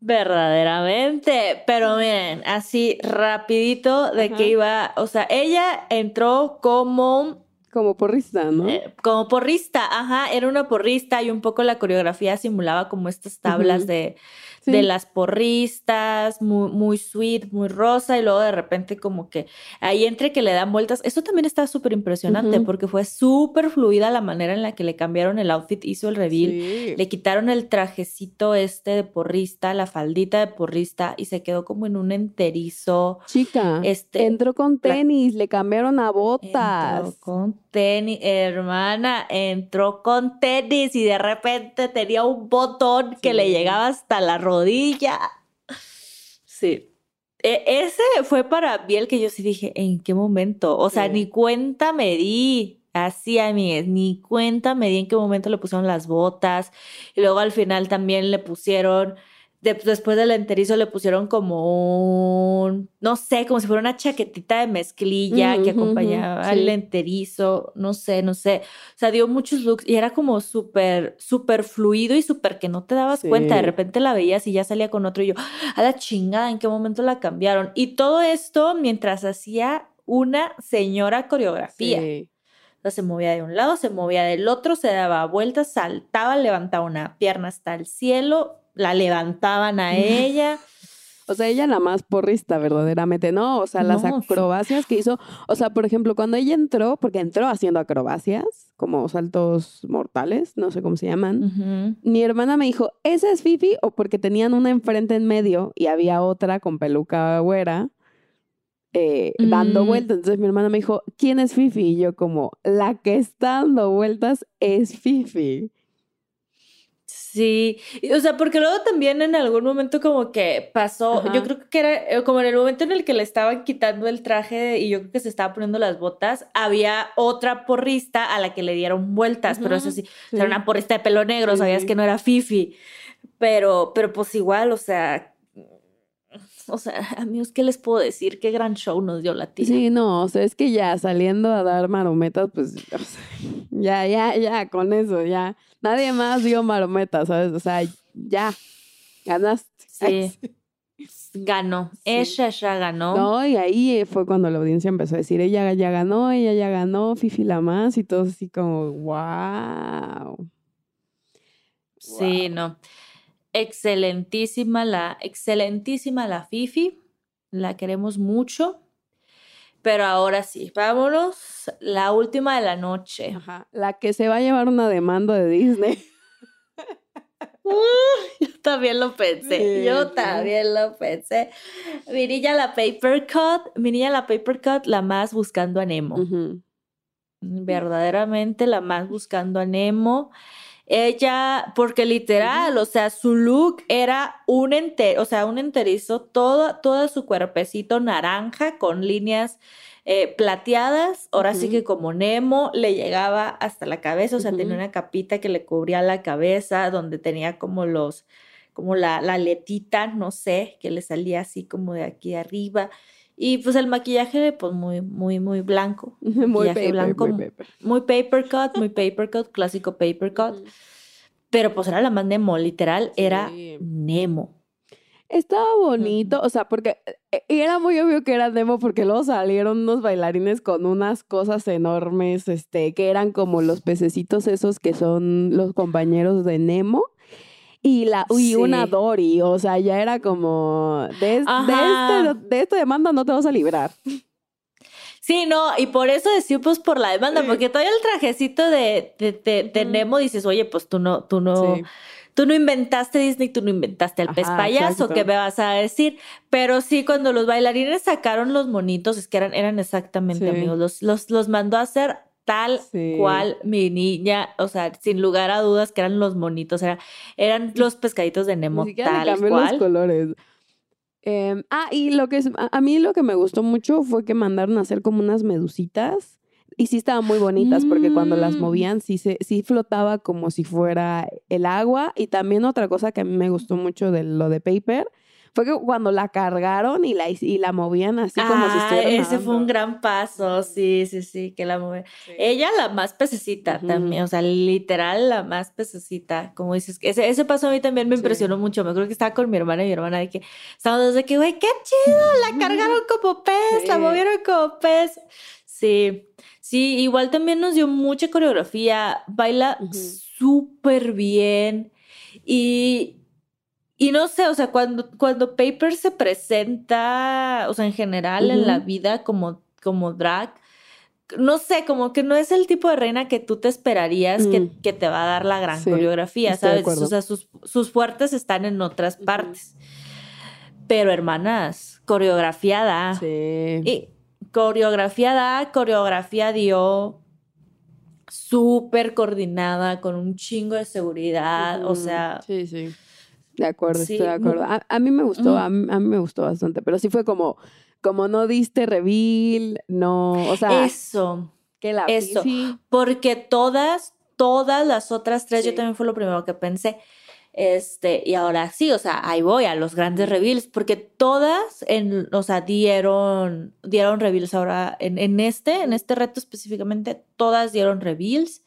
Verdaderamente, pero miren, así rapidito de Ajá. que iba, o sea, ella entró como Como porrista, ¿no? Eh, como porrista, ajá, era una porrista y un poco la coreografía simulaba como estas tablas de, Sí. de las porristas, muy, muy sweet, muy rosa, y luego de repente como que ahí entre que le dan vueltas, eso también está súper impresionante porque fue súper fluida la manera en la que le cambiaron el outfit, hizo el reveal, Sí. le quitaron el trajecito este de porrista, la faldita de porrista y se quedó como en un enterizo. Chica, Este, entró con la- tenis, le cambiaron a botas. Entró con tenis, hermana, entró con tenis y de repente tenía un botón que le llegaba hasta la rodilla. Sí. E- ese fue para mí el que yo sí dije, ¿en qué momento? O sea, Sí. ni cuenta me di. Así, amigues, ni cuenta me di en qué momento le pusieron las botas. Y luego al final también le pusieron, de- después del enterizo le pusieron como un, no sé, como si fuera una chaquetita de mezclilla que acompañaba sí. el enterizo, no sé, no sé. O sea, dio muchos looks y era como súper, súper fluido y súper que no te dabas cuenta. De repente la veías y ya salía con otro y yo, a la chingada, ¿en qué momento la cambiaron? Y todo esto mientras hacía una señora coreografía. Sí. O sea, se movía de un lado, se movía del otro, se daba vueltas, saltaba, levantaba una pierna hasta el cielo, la levantaban a ella. O sea, ella la más porrista, verdaderamente, ¿no? O sea, las No, acrobacias que hizo. O sea, por ejemplo, cuando ella entró, porque entró haciendo acrobacias, como saltos mortales, no sé cómo se llaman. Mi hermana me dijo, ¿esa es Fifi? O porque tenían una enfrente en medio y había otra con peluca güera eh, dando Mm. vueltas. Entonces mi hermana me dijo, ¿quién es Fifi? Y yo como, la que está dando vueltas es Fifi. Sí, o sea, porque luego también en algún momento como que pasó, Ajá. yo creo que era eh, como en el momento en el que le estaban quitando el traje y yo creo que se estaba poniendo las botas, había otra porrista a la que le dieron vueltas, pero eso sí, era una porrista de pelo negro, sabías que no era Fifi, pero, pero pues igual, o sea, o sea, amigos, ¿qué les puedo decir? Qué gran show nos dio la tía. Sí, no, o sea, es que ya saliendo a dar marometas, pues, o sea, ya, ya, ya, con eso, ya. Nadie más dio marometas, ¿sabes? O sea, ya, ganaste. Sí. Ganó, ella ya ganó. No, y ahí fue cuando la audiencia empezó a decir, ella ya ganó, ella ya ganó, Fifi la más, y todos así como, wow. Sí, no. Excelentísima la, excelentísima la Fifi. La queremos mucho. Pero ahora sí, vámonos. La última de la noche. Ajá. La que se va a llevar una demanda de Disney. Yo también lo pensé. Sí, Yo sí. también lo pensé. Mi niña la paper cut. Mi niña la paper cut, la más buscando a Nemo. Verdaderamente la más buscando a Nemo. Ella, porque literal, o sea, su look era un enter, o sea, un enterizo, todo, todo su cuerpecito naranja con líneas eh, plateadas, ahora sí que como Nemo, le llegaba hasta la cabeza, o sea, tenía una capita que le cubría la cabeza, donde tenía como los, como la, la aletita, no sé, que le salía así como de aquí arriba. Y pues el maquillaje, pues muy, muy, muy blanco. Muy paper, blanco, muy paper. muy paper cut, muy paper cut, clásico paper cut. Pero pues era la más Nemo, literal, era. Nemo. Estaba bonito, o sea, porque eh, y era muy obvio que era Nemo porque luego salieron unos bailarines con unas cosas enormes, este, que eran como los pececitos esos que son los compañeros de Nemo. Y, la, y una. Dory, o sea, ya era como, de, este, de esta demanda no te vas a librar. Sí, no, y por eso decía, pues por la demanda, Sí. porque todavía el trajecito de, de, de-. Nemo dices, oye, pues tú no, tú no, Sí. tú no inventaste Disney, tú no inventaste el pez payaso, exacto. ¿qué me vas a decir? Pero sí, cuando los bailarines sacaron los monitos, es que eran, eran exactamente Sí. amigos, los, los, los mandó a hacer tal Sí. cual mi niña, o sea, sin lugar a dudas que eran los monitos, era, eran los pescaditos de Nemo Ni le tal cambió los cual. colores. Em, ah, y lo que es, a, a mí lo que me gustó mucho fue que mandaron a hacer como unas medusitas. Y sí estaban muy bonitas porque cuando las Mm. movían sí, se, sí flotaba como si fuera el agua. Y también otra cosa que a mí me gustó mucho de lo de Paper fue que cuando la cargaron y la, y la movían así como si Ah, estuviera ese fue un gran paso, sí, sí, sí, que la mueve. Ella la más pececita también, o sea, literal la más pececita, como dices, que ese, ese paso a mí también me Sí. impresionó mucho, me acuerdo que estaba con mi hermana y mi hermana de que estábamos de que, güey, qué chido, la cargaron como pez, la movieron como pez. Sí, sí, igual también nos dio mucha coreografía, baila Ujú. súper bien y... Y no sé, o sea, cuando, cuando Paper se presenta, o sea, en general en la vida como, como drag, no sé, como que no es el tipo de reina que tú te esperarías que, Mm. que te va a dar la gran Sí, coreografía, ¿sabes? O sea, sus, sus fuertes están en otras partes. Pero hermanas, coreografía da. Sí. Y coreografía da, coreografía dio súper coordinada, con un chingo de seguridad, o sea, Sí, sí. De acuerdo, sí, estoy de acuerdo. A, a mí me gustó, Mm. a mí, a mí me gustó bastante, pero sí fue como, como no diste reveal, no, o sea, eso. que la eso. Porque todas, todas las otras tres, yo también fue lo primero que pensé. Este, y ahora sí, o sea, ahí voy a los grandes reveals, porque todas, en, o sea, dieron, dieron reveals ahora, en, en este, en este reto específicamente, todas dieron reveals,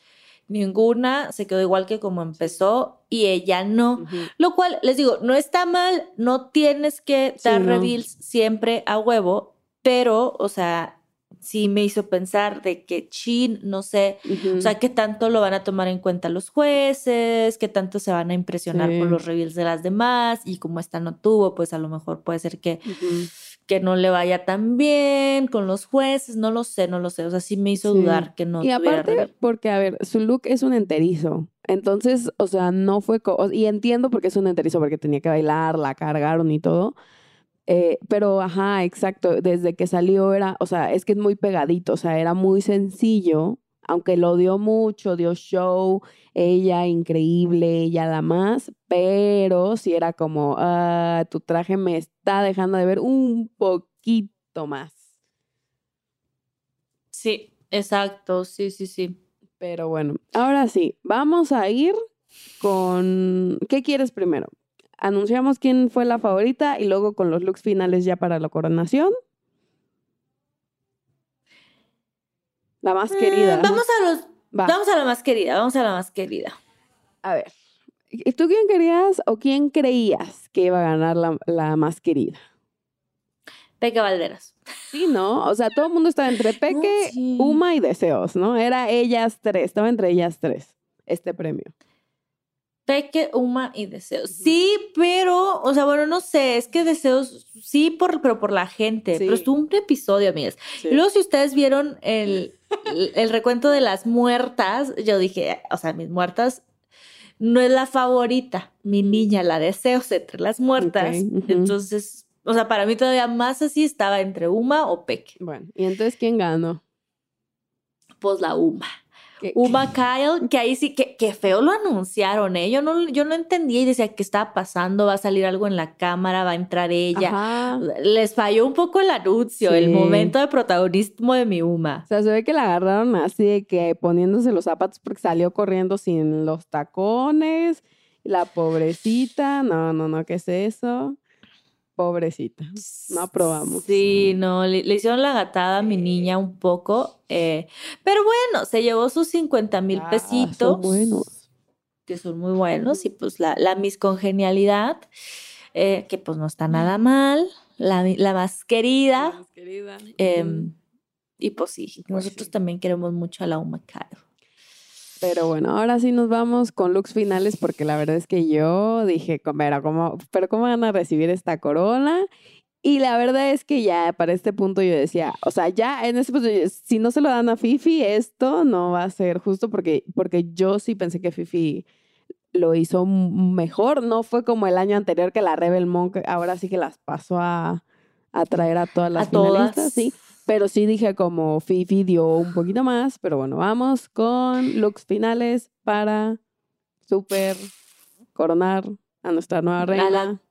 ninguna se quedó igual que como empezó, y ella no. Lo cual, les digo, no está mal, no tienes que Sí, dar no. reveals siempre a huevo, pero, o sea, sí me hizo pensar de que chin, no sé, o sea, qué tanto lo van a tomar en cuenta los jueces, qué tanto se van a impresionar por Sí. los reveals de las demás, y como esta no tuvo, pues a lo mejor puede ser que. Que no le vaya tan bien con los jueces, no lo sé, no lo sé, o sea, sí me hizo Sí. dudar que no y aparte, porque, a ver, su look es un enterizo. Entonces, o sea, no fue... co- y entiendo por qué es un enterizo, porque tenía que bailar, la cargaron y todo. Eh, pero, ajá, exacto. Desde que salió era... O sea, es que es muy pegadito. O sea, era muy sencillo. Aunque lo dio mucho, dio show. Ella increíble, ella la más. Pero sí era como... ah, tu traje me está dejando de ver un poquito más. Sí, exacto, sí, sí, sí. Pero bueno, ahora sí, vamos a ir con... ¿Qué quieres primero? Anunciamos quién fue la favorita y luego con los looks finales ya para la coronación. La más querida. ¿no? vamos a los, Va, vamos a la más querida, vamos a la más querida. a ver. ¿Y ¿Tú quién querías o quién creías que iba a ganar la, la más querida? Peque Valderas. Sí, ¿no? O sea, todo el mundo estaba entre Peque, sí. Uma y Deseos, ¿no? Era ellas tres, estaba entre ellas tres este premio. Peque, Uma y Deseos. Sí, pero, o sea, bueno, no sé, es que Deseos, sí, por, pero por la gente. Sí. Pero estuvo un episodio, amigas. Sí. Y luego, si ustedes vieron el, el, el recuento de las muertas, yo dije, o sea, mis muertas no es la favorita. Mi niña, la Deseos entre las muertas. Entonces, o sea, para mí todavía más así estaba entre Uma o Peque. Bueno, ¿y entonces quién ganó? Pues la Uma. Uma Kyle, que ahí sí, que, que feo lo anunciaron, ¿eh? Yo no, yo no entendía y decía, ¿qué estaba pasando? ¿Va a salir algo en la cámara? ¿Va a entrar ella? Ajá. Les falló un poco el anuncio, el momento de protagonismo de mi Uma. O sea, se ve que la agarraron así de que poniéndose los zapatos porque salió corriendo sin los tacones. La pobrecita, no, no, no, ¿qué es eso? Pobrecita. No aprobamos. Sí, no, le, le hicieron la gatada a mi niña un poco. eh, pero bueno, se llevó sus 50 mil Ah, pesitos. son buenos. Que son muy buenos. Y pues la, la miscongenialidad, eh, que pues no está nada mal. La, la más querida. Más querida. em, y pues sí, Pues nosotros sí. también queremos mucho a la Uma Kyle. Pero bueno, ahora sí nos vamos con looks finales porque la verdad es que yo dije, "Com- pero ¿cómo, pero ¿cómo van a recibir esta corona? Y la verdad es que ya para este punto yo decía, o sea, ya en este punto, si no se lo dan a Fifi, esto no va a ser justo porque, porque yo sí pensé que Fifi lo hizo mejor. No fue como el año anterior que la Rebel Monk ahora sí que las pasó a, a traer a todas las a todas. sí. Pero sí dije como Fifi dio un poquito más, pero bueno, vamos con looks finales para super coronar a nuestra nueva reina. la-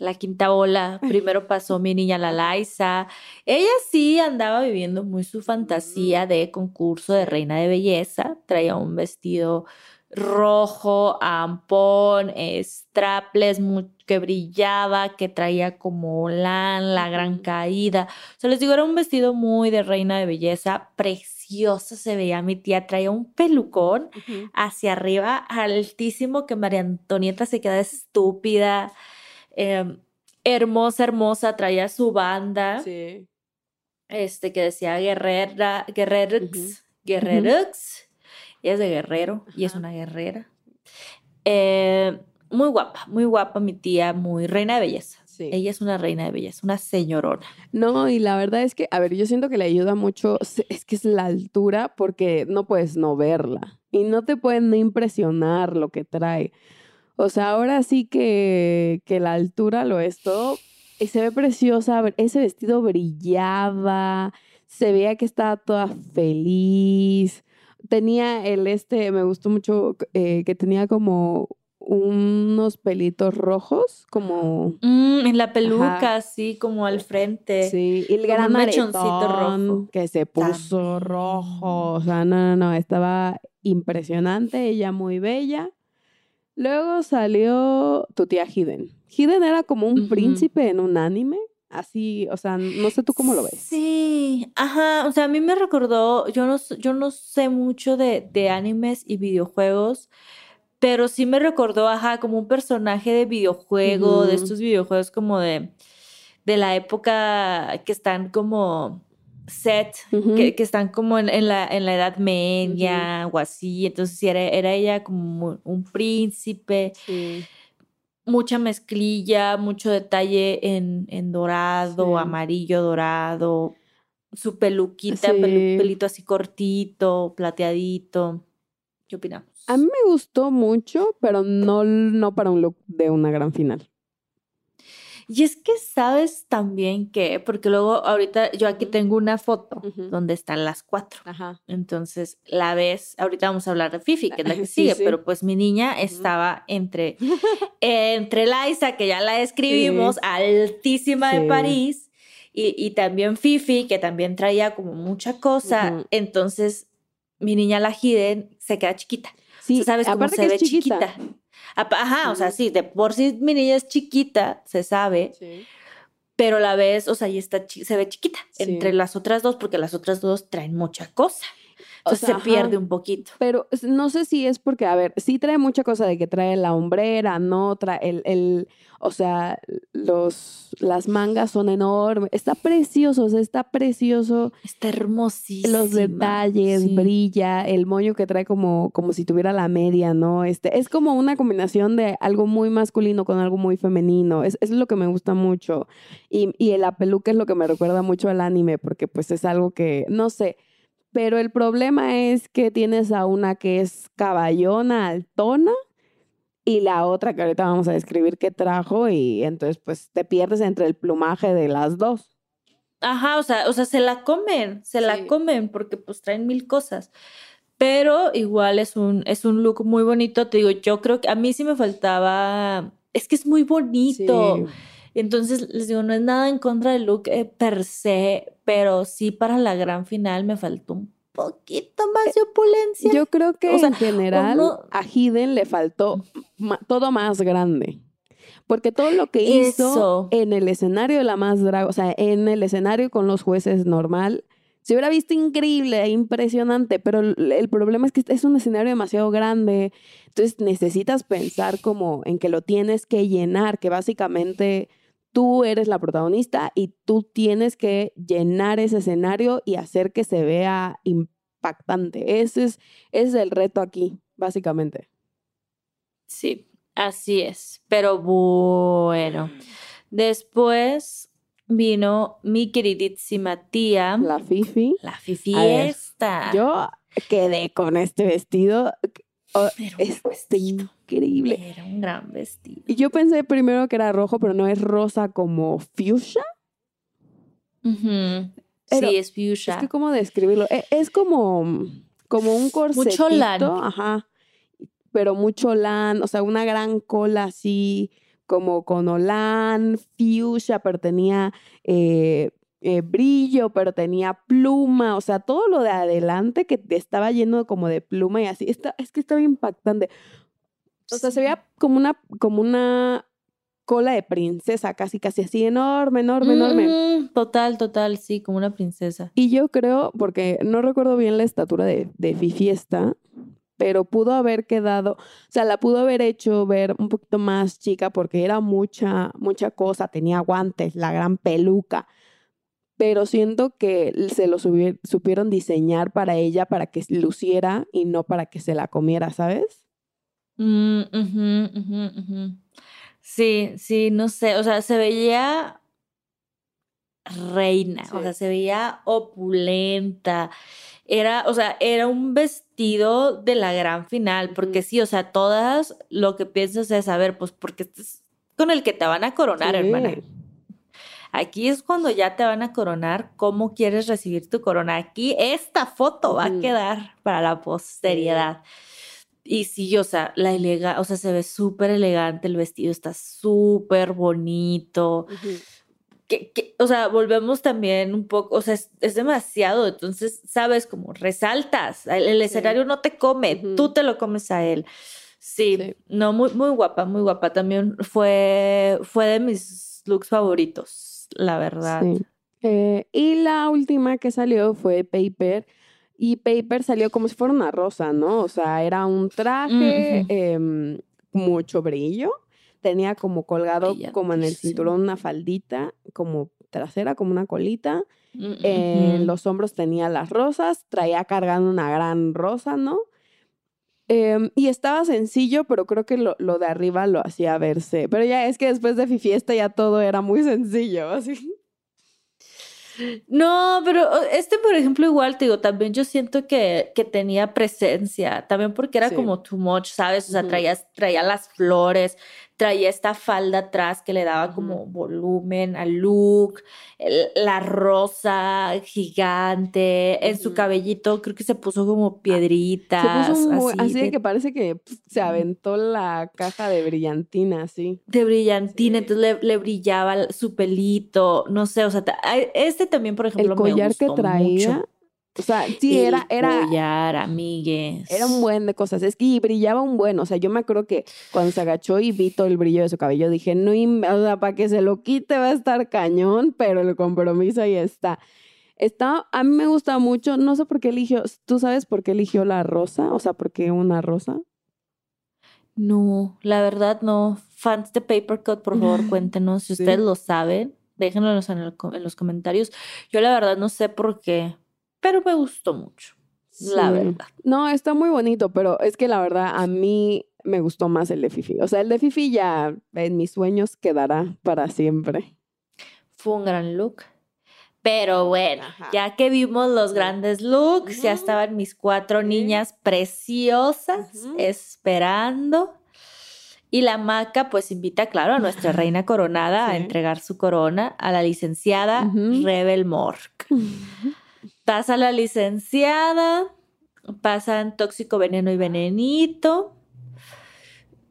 La quinta ola, primero pasó mi niña la Laisa. Ella sí andaba viviendo muy su fantasía de concurso de reina de belleza. Traía un vestido rojo, ampón, strapless, mu- que brillaba, que traía como lan, la gran caída. O sea, les digo, era un vestido muy de reina de belleza, preciosa se veía mi tía, traía un pelucón hacia arriba, altísimo, que María Antonieta se queda estúpida. em, hermosa, hermosa, traía su banda, Sí. este, que decía Guerrera, Guerrerux. Guerrerux. Ella es de Guerrero y es una guerrera. Eh, muy guapa, muy guapa mi tía, muy reina de belleza. Sí. Ella es una reina de belleza, una señorona. No, y la verdad es que, a ver, yo siento que le ayuda mucho, es que es la altura porque no puedes no verla y no te pueden impresionar lo que trae. O sea, ahora sí que, que la altura lo es todo y se ve preciosa, ese vestido brillaba, se veía que estaba toda feliz, tenía el este, me gustó mucho eh, que tenía como unos pelitos rojos, como... Mm, en la peluca, Ajá. así como al frente. Sí, y el como gran un mechoncito rojo. que se puso También. rojo. O sea, no, no, no, estaba impresionante, ella muy bella. Luego salió tu tía Hiden. Hiden era como un príncipe en un anime. Así, o sea, no sé tú cómo lo ves. Sí, ajá, o sea, a mí me recordó, yo no, yo no sé mucho de, de animes y videojuegos, pero sí me recordó, ajá, como un personaje de videojuego, de estos videojuegos como de, de la época que están como set, que, que están como en, en la, en la Edad Media o así, entonces sí, era, era ella como un príncipe Sí. Mucha mezclilla, mucho detalle en, en dorado, Sí. amarillo dorado, su peluquita, pelu- Sí. pelito así cortito, plateadito. ¿Qué opinamos? A mí me gustó mucho, pero no, no para un look de una gran final. Y es que sabes también que, porque luego ahorita yo aquí tengo una foto donde están las cuatro. Ajá. Entonces la ves, ahorita vamos a hablar de Fifi, que es la que sigue, sí. pero pues mi niña estaba entre, entre Liza, que ya la escribimos, altísima de. París, y, y también Fifi, que también traía como mucha cosa. Entonces mi niña la Hiden se queda chiquita. Sí, ¿sabes cómo aparte se que ve es chiquita. Ajá, o sea, sí, de por sí mi niña es chiquita, se sabe, Sí. pero la ves, o sea, y está se ve chiquita Sí. entre las otras dos, porque las otras dos traen mucha cosa. O Entonces sea, se pierde ajá. un poquito. Pero no sé si es porque, a ver, sí trae mucha cosa de que trae la hombrera, no trae el, el o sea, los, las mangas son enormes. Está precioso, o sea, está precioso. Está hermosísima. Los detalles, sí. brilla, el moño que trae como, como si tuviera la media, ¿no? Este, es como una combinación de algo muy masculino con algo muy femenino. Es, es lo que me gusta mucho. Y, y la peluca es lo que me recuerda mucho al anime, porque pues es algo que, no sé. Pero el problema es que tienes a una que es caballona, altona, y la otra que ahorita vamos a describir qué trajo, y entonces pues te pierdes entre el plumaje de las dos. Ajá, o sea, o sea, se la comen, se la comen porque pues traen mil cosas. Pero igual es un, es un look muy bonito. Te digo, yo creo que a mí sí me faltaba. Es que es muy bonito. Sí. Entonces, les digo, no es nada en contra del look eh, per se, pero sí para la gran final me faltó un poquito más de opulencia. Yo creo que O sea, en general uno- a Hiden le faltó todo más grande. Porque todo lo que hizo Eso. en el escenario de la más draga, o sea, en el escenario con los jueces normal, se hubiera visto increíble, e impresionante, pero el problema es que es un escenario demasiado grande. Entonces necesitas pensar como en que lo tienes que llenar, que básicamente tú eres la protagonista y tú tienes que llenar ese escenario y hacer que se vea impactante. Ese es, ese es el reto aquí, básicamente. Sí, así es. Pero bueno. Después vino mi queridísima tía, la, La Fifi. A ver, fiesta. Yo quedé con este vestido. oh, Era un es vestido. Increíble. Era un gran vestido. Y yo pensé primero que era rojo, pero no es rosa como fuchsia. Sí, es fuchsia. Es que cómo describirlo. E- Es, como, como un corsetito. lan. Ajá. Pero mucho lan, o sea, una gran cola así, como con olán, fuchsia, pero tenía eh, eh, brillo, pero tenía pluma, o sea, todo lo de adelante que estaba lleno como de pluma y así. Está, es que estaba impactante. O sea, se veía como una, como una cola de princesa, casi, casi así, enorme, enorme, enorme. Total, total, sí, como una princesa. Y yo creo, porque no recuerdo bien la estatura de, de Fifiesta, pero pudo haber quedado, o sea, la pudo haber hecho ver un poquito más chica porque era mucha, mucha cosa, tenía guantes, la gran peluca, pero siento que se lo supieron diseñar para ella para que luciera y no para que se la comiera, ¿sabes? Mm, ujú, ujú. Sí, sí, no sé, o sea, se veía reina, o sea, se veía opulenta. Era, o sea, era un vestido de la gran final, porque sí, o sea, todas lo que piensas es, a ver, pues porque este es con el que te van a coronar, hermana. Aquí es cuando ya te van a coronar, cómo quieres recibir tu corona. Aquí esta foto va a quedar para la posteridad. Y sí, o sea, la elega, o sea, se ve súper elegante, el vestido está súper bonito. Que, que- o sea, volvemos también un poco, o sea, es, es demasiado, entonces, sabes, como resaltas, el, el Sí. escenario no te come, tú te lo comes a él. Sí, Sí. no, muy, muy guapa, muy guapa. También fue, fue de mis looks favoritos, la verdad. Sí. Eh, y la última que salió fue Paper. Y Paper salió como si fuera una rosa, ¿no? O sea, era un traje, em, mucho brillo. Tenía como colgado, como en el cinturón, una faldita, como trasera, como una colita. Mm, En los hombros tenía las rosas, traía cargando una gran rosa, ¿no? Em, y estaba sencillo, pero creo que lo, lo de arriba lo hacía verse. Pero ya es que después de Fifiesta ya todo era muy sencillo, así. No, pero este, por ejemplo, igual te digo, también yo siento que, que tenía presencia, también porque era Sí. como too much, ¿sabes? O sea, traía las flores, traía esta falda atrás que le daba como volumen al look, el- la rosa gigante, en su cabellito creo que se puso como Se piedritas, puso muy- así, así de que parece que se aventó la caja de brillantina, así. de brillantina, Sí. entonces le, le brillaba su pelito, no sé, o sea, este también, por ejemplo, El collar me que gustó traía, mucho. O sea, sí, era, El era, collar, amigues. era un buen de cosas. Es que y brillaba un buen, o sea, yo me acuerdo que cuando se agachó y vi todo el brillo de su cabello, dije, no, o sea, para que se lo quite va a estar cañón, pero el compromiso ahí está. Está, a mí me gusta mucho, no sé por qué eligió, ¿tú sabes por qué eligió la rosa? O sea, ¿por qué una rosa? No, la verdad no. Fans de Papercut, por favor, cuéntenos si Sí. ustedes lo saben. Déjenlos en, en los comentarios. Yo la verdad no sé por qué, pero me gustó mucho. La verdad. No, está muy bonito, pero es que la verdad a mí me gustó más el de Fifi. O sea, el de Fifi ya en mis sueños quedará para siempre. Fue un gran look. Pero bueno, Ajá. ya que vimos los grandes looks, ya estaban mis cuatro niñas preciosas esperando. Y la maca pues invita, claro, a nuestra reina coronada a entregar su corona a la licenciada. Rebel Mork. Pasa la licenciada, pasan tóxico, veneno y venenito.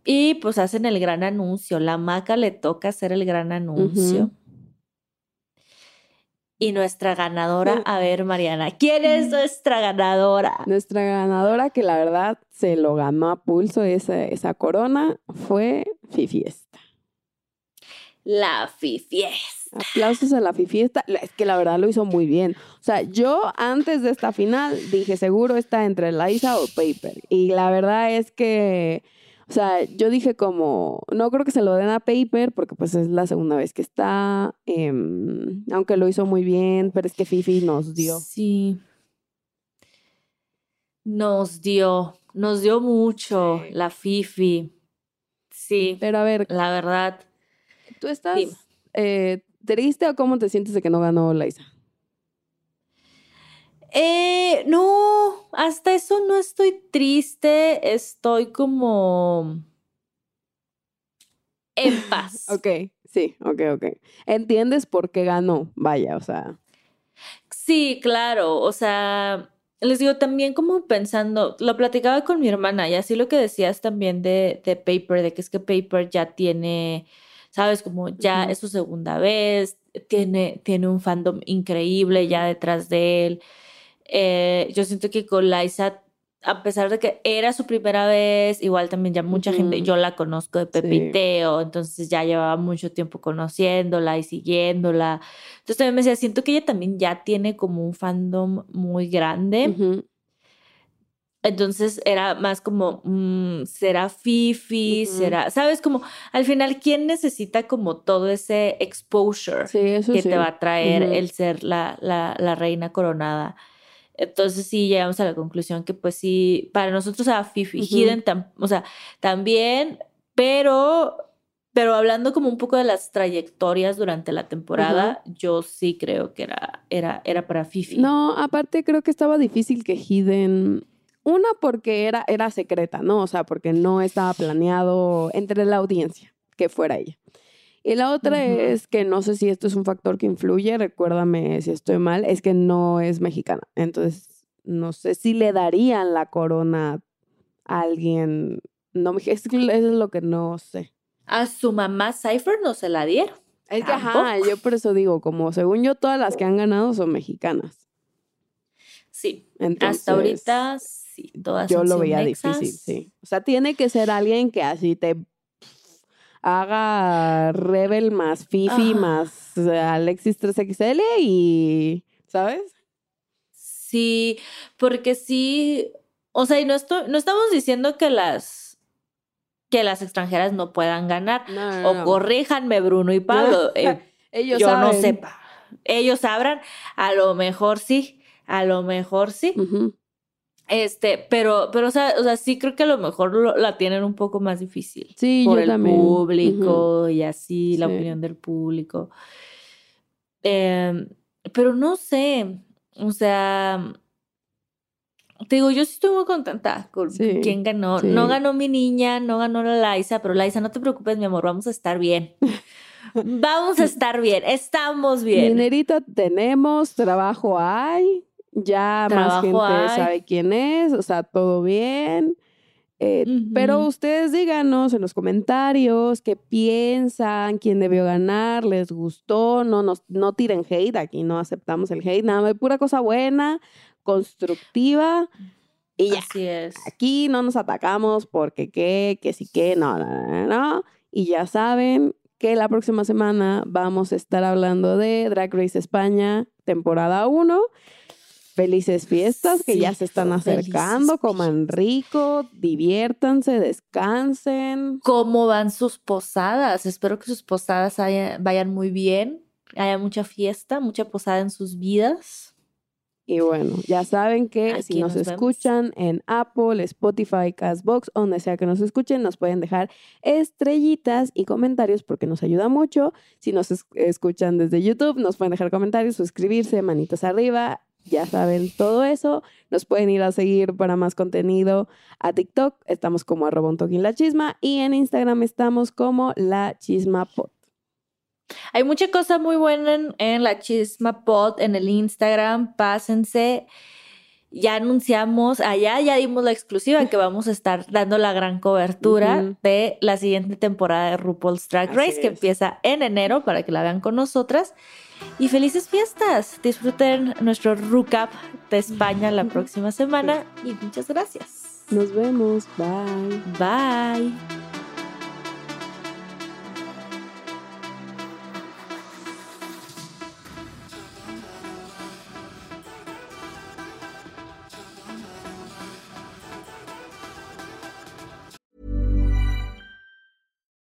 Y pues hacen el gran anuncio. La maca le toca hacer el gran anuncio. Y nuestra ganadora, a ver, Mariana, ¿quién es nuestra ganadora? Nuestra ganadora, que la verdad se lo ganó a pulso esa, esa corona, fue Fifiesta. La Fifiesta. Aplausos a la Fifiesta. Es que la verdad lo hizo muy bien. O sea, yo antes de esta final dije, seguro está entre Liza o Paper. Y la verdad es que o sea, yo dije como, no creo que se lo den a Paper porque pues es la segunda vez que está, em, aunque lo hizo muy bien, pero es que Fifi nos dio. Sí. Nos dio, nos dio mucho la Fifi. Sí. Pero a ver. La verdad. ¿Tú estás eh, triste o cómo te sientes de que no ganó Liza? Eh, no, hasta eso no estoy triste, estoy como en paz. ok, sí, ok, ok. ¿Entiendes por qué ganó? Vaya, o sea. Sí, claro, o sea, les digo también como pensando, lo platicaba con mi hermana y así lo que decías también de, de Paper, de que es que Paper ya tiene, sabes, como ya es su segunda vez, tiene, tiene un fandom increíble ya detrás de él. Eh, yo siento que con Liza, a pesar de que era su primera vez, igual también ya mucha gente, yo la conozco de Pepiteo, entonces ya llevaba mucho tiempo conociéndola y siguiéndola. Entonces también me decía, siento que ella también ya tiene como un fandom muy grande. Entonces era más como, mm, será Fifi, será, ¿sabes? Como al final, ¿quién necesita como todo ese exposure que te va a traer el ser la, la, la reina coronada? Entonces sí llegamos a la conclusión que pues sí, para nosotros a Fifi Hidden, o sea, también, pero, pero hablando como un poco de las trayectorias durante la temporada, yo sí creo que era, era, era para Fifi. No, aparte creo que estaba difícil que Hidden... Una porque era, era secreta, ¿no? O sea, porque no estaba planeado entre la audiencia que fuera ella. Y la otra es que no sé si esto es un factor que influye, recuérdame si estoy mal, es que no es mexicana. Entonces, no sé si le darían la corona a alguien. No, es, eso es lo que no sé. A su mamá Cypher no se la dieron. Es que, ajá, yo por eso digo, como según yo, todas las que han ganado son mexicanas. Sí. Hasta ahorita, sí, todas Yo lo veía difícil, sí. O sea, tiene que ser alguien que así te haga Rebel más Fifi más Alexis 3XL y, ¿sabes? Sí, porque sí, o sea, y no, no estamos diciendo que las que las extranjeras no puedan ganar. o corríjanme, Bruno y Pablo. Eh, Ellos yo no sepa. Ellos sabrán, a lo mejor sí, a lo mejor sí. Este, pero, pero, o sea, o sea, sí creo que a lo mejor la tienen un poco más difícil. Sí, por el público y así, la opinión del público. Em, pero no sé, o sea, te digo, yo sí estoy muy contenta con quién ganó. No ganó mi niña, no ganó la Liza, pero Liza, no te preocupes, mi amor, vamos a estar bien. vamos a estar bien, estamos bien. Dinerito tenemos, trabajo hay ya más gente sabe quién es, o sea, todo bien. Eh, pero ustedes díganos en los comentarios qué piensan, quién debió ganar, les gustó, no, nos, no tiren hate, aquí no aceptamos el hate, nada, pura cosa buena, constructiva. Y ya. Así es. Aquí no nos atacamos porque qué, que sí que, no, no, no, no. Y ya saben que la próxima semana vamos a estar hablando de Drag Race España, temporada 1. Felices fiestas que ya se están acercando, coman rico, diviértanse, descansen. ¿Cómo van sus posadas? Espero que sus posadas vayan muy bien, haya mucha fiesta, mucha posada en sus vidas. Y bueno, ya saben que si nos, escuchan en Apple, Spotify, Castbox, donde sea que nos escuchen, nos pueden dejar estrellitas y comentarios porque nos ayuda mucho. Si nos escuchan desde YouTube, nos pueden dejar comentarios, suscribirse, manitos arriba ya saben todo eso. Nos pueden ir a seguir para más contenido a TikTok. Estamos como arroba un la chisma. Y en Instagram estamos como la chisma pot. Hay mucha cosa muy buena en, la chisma en el Instagram. Pásense. ya anunciamos, allá ya dimos la exclusiva que vamos a estar dando la gran cobertura de la siguiente temporada de RuPaul's Drag Así Race que es. empieza en enero para que la vean con nosotras. Y felices fiestas. Disfruten nuestro recap de España la próxima semana y muchas gracias. Nos vemos. Bye. Bye.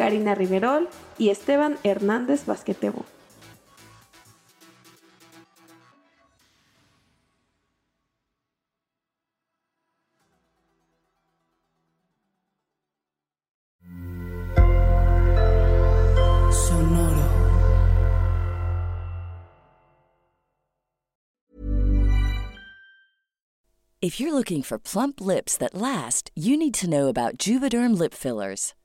Karina Riverol y Esteban Hernández Basquetebo. If you're looking for plump lips that last, you need to know about Juvederm lip fillers.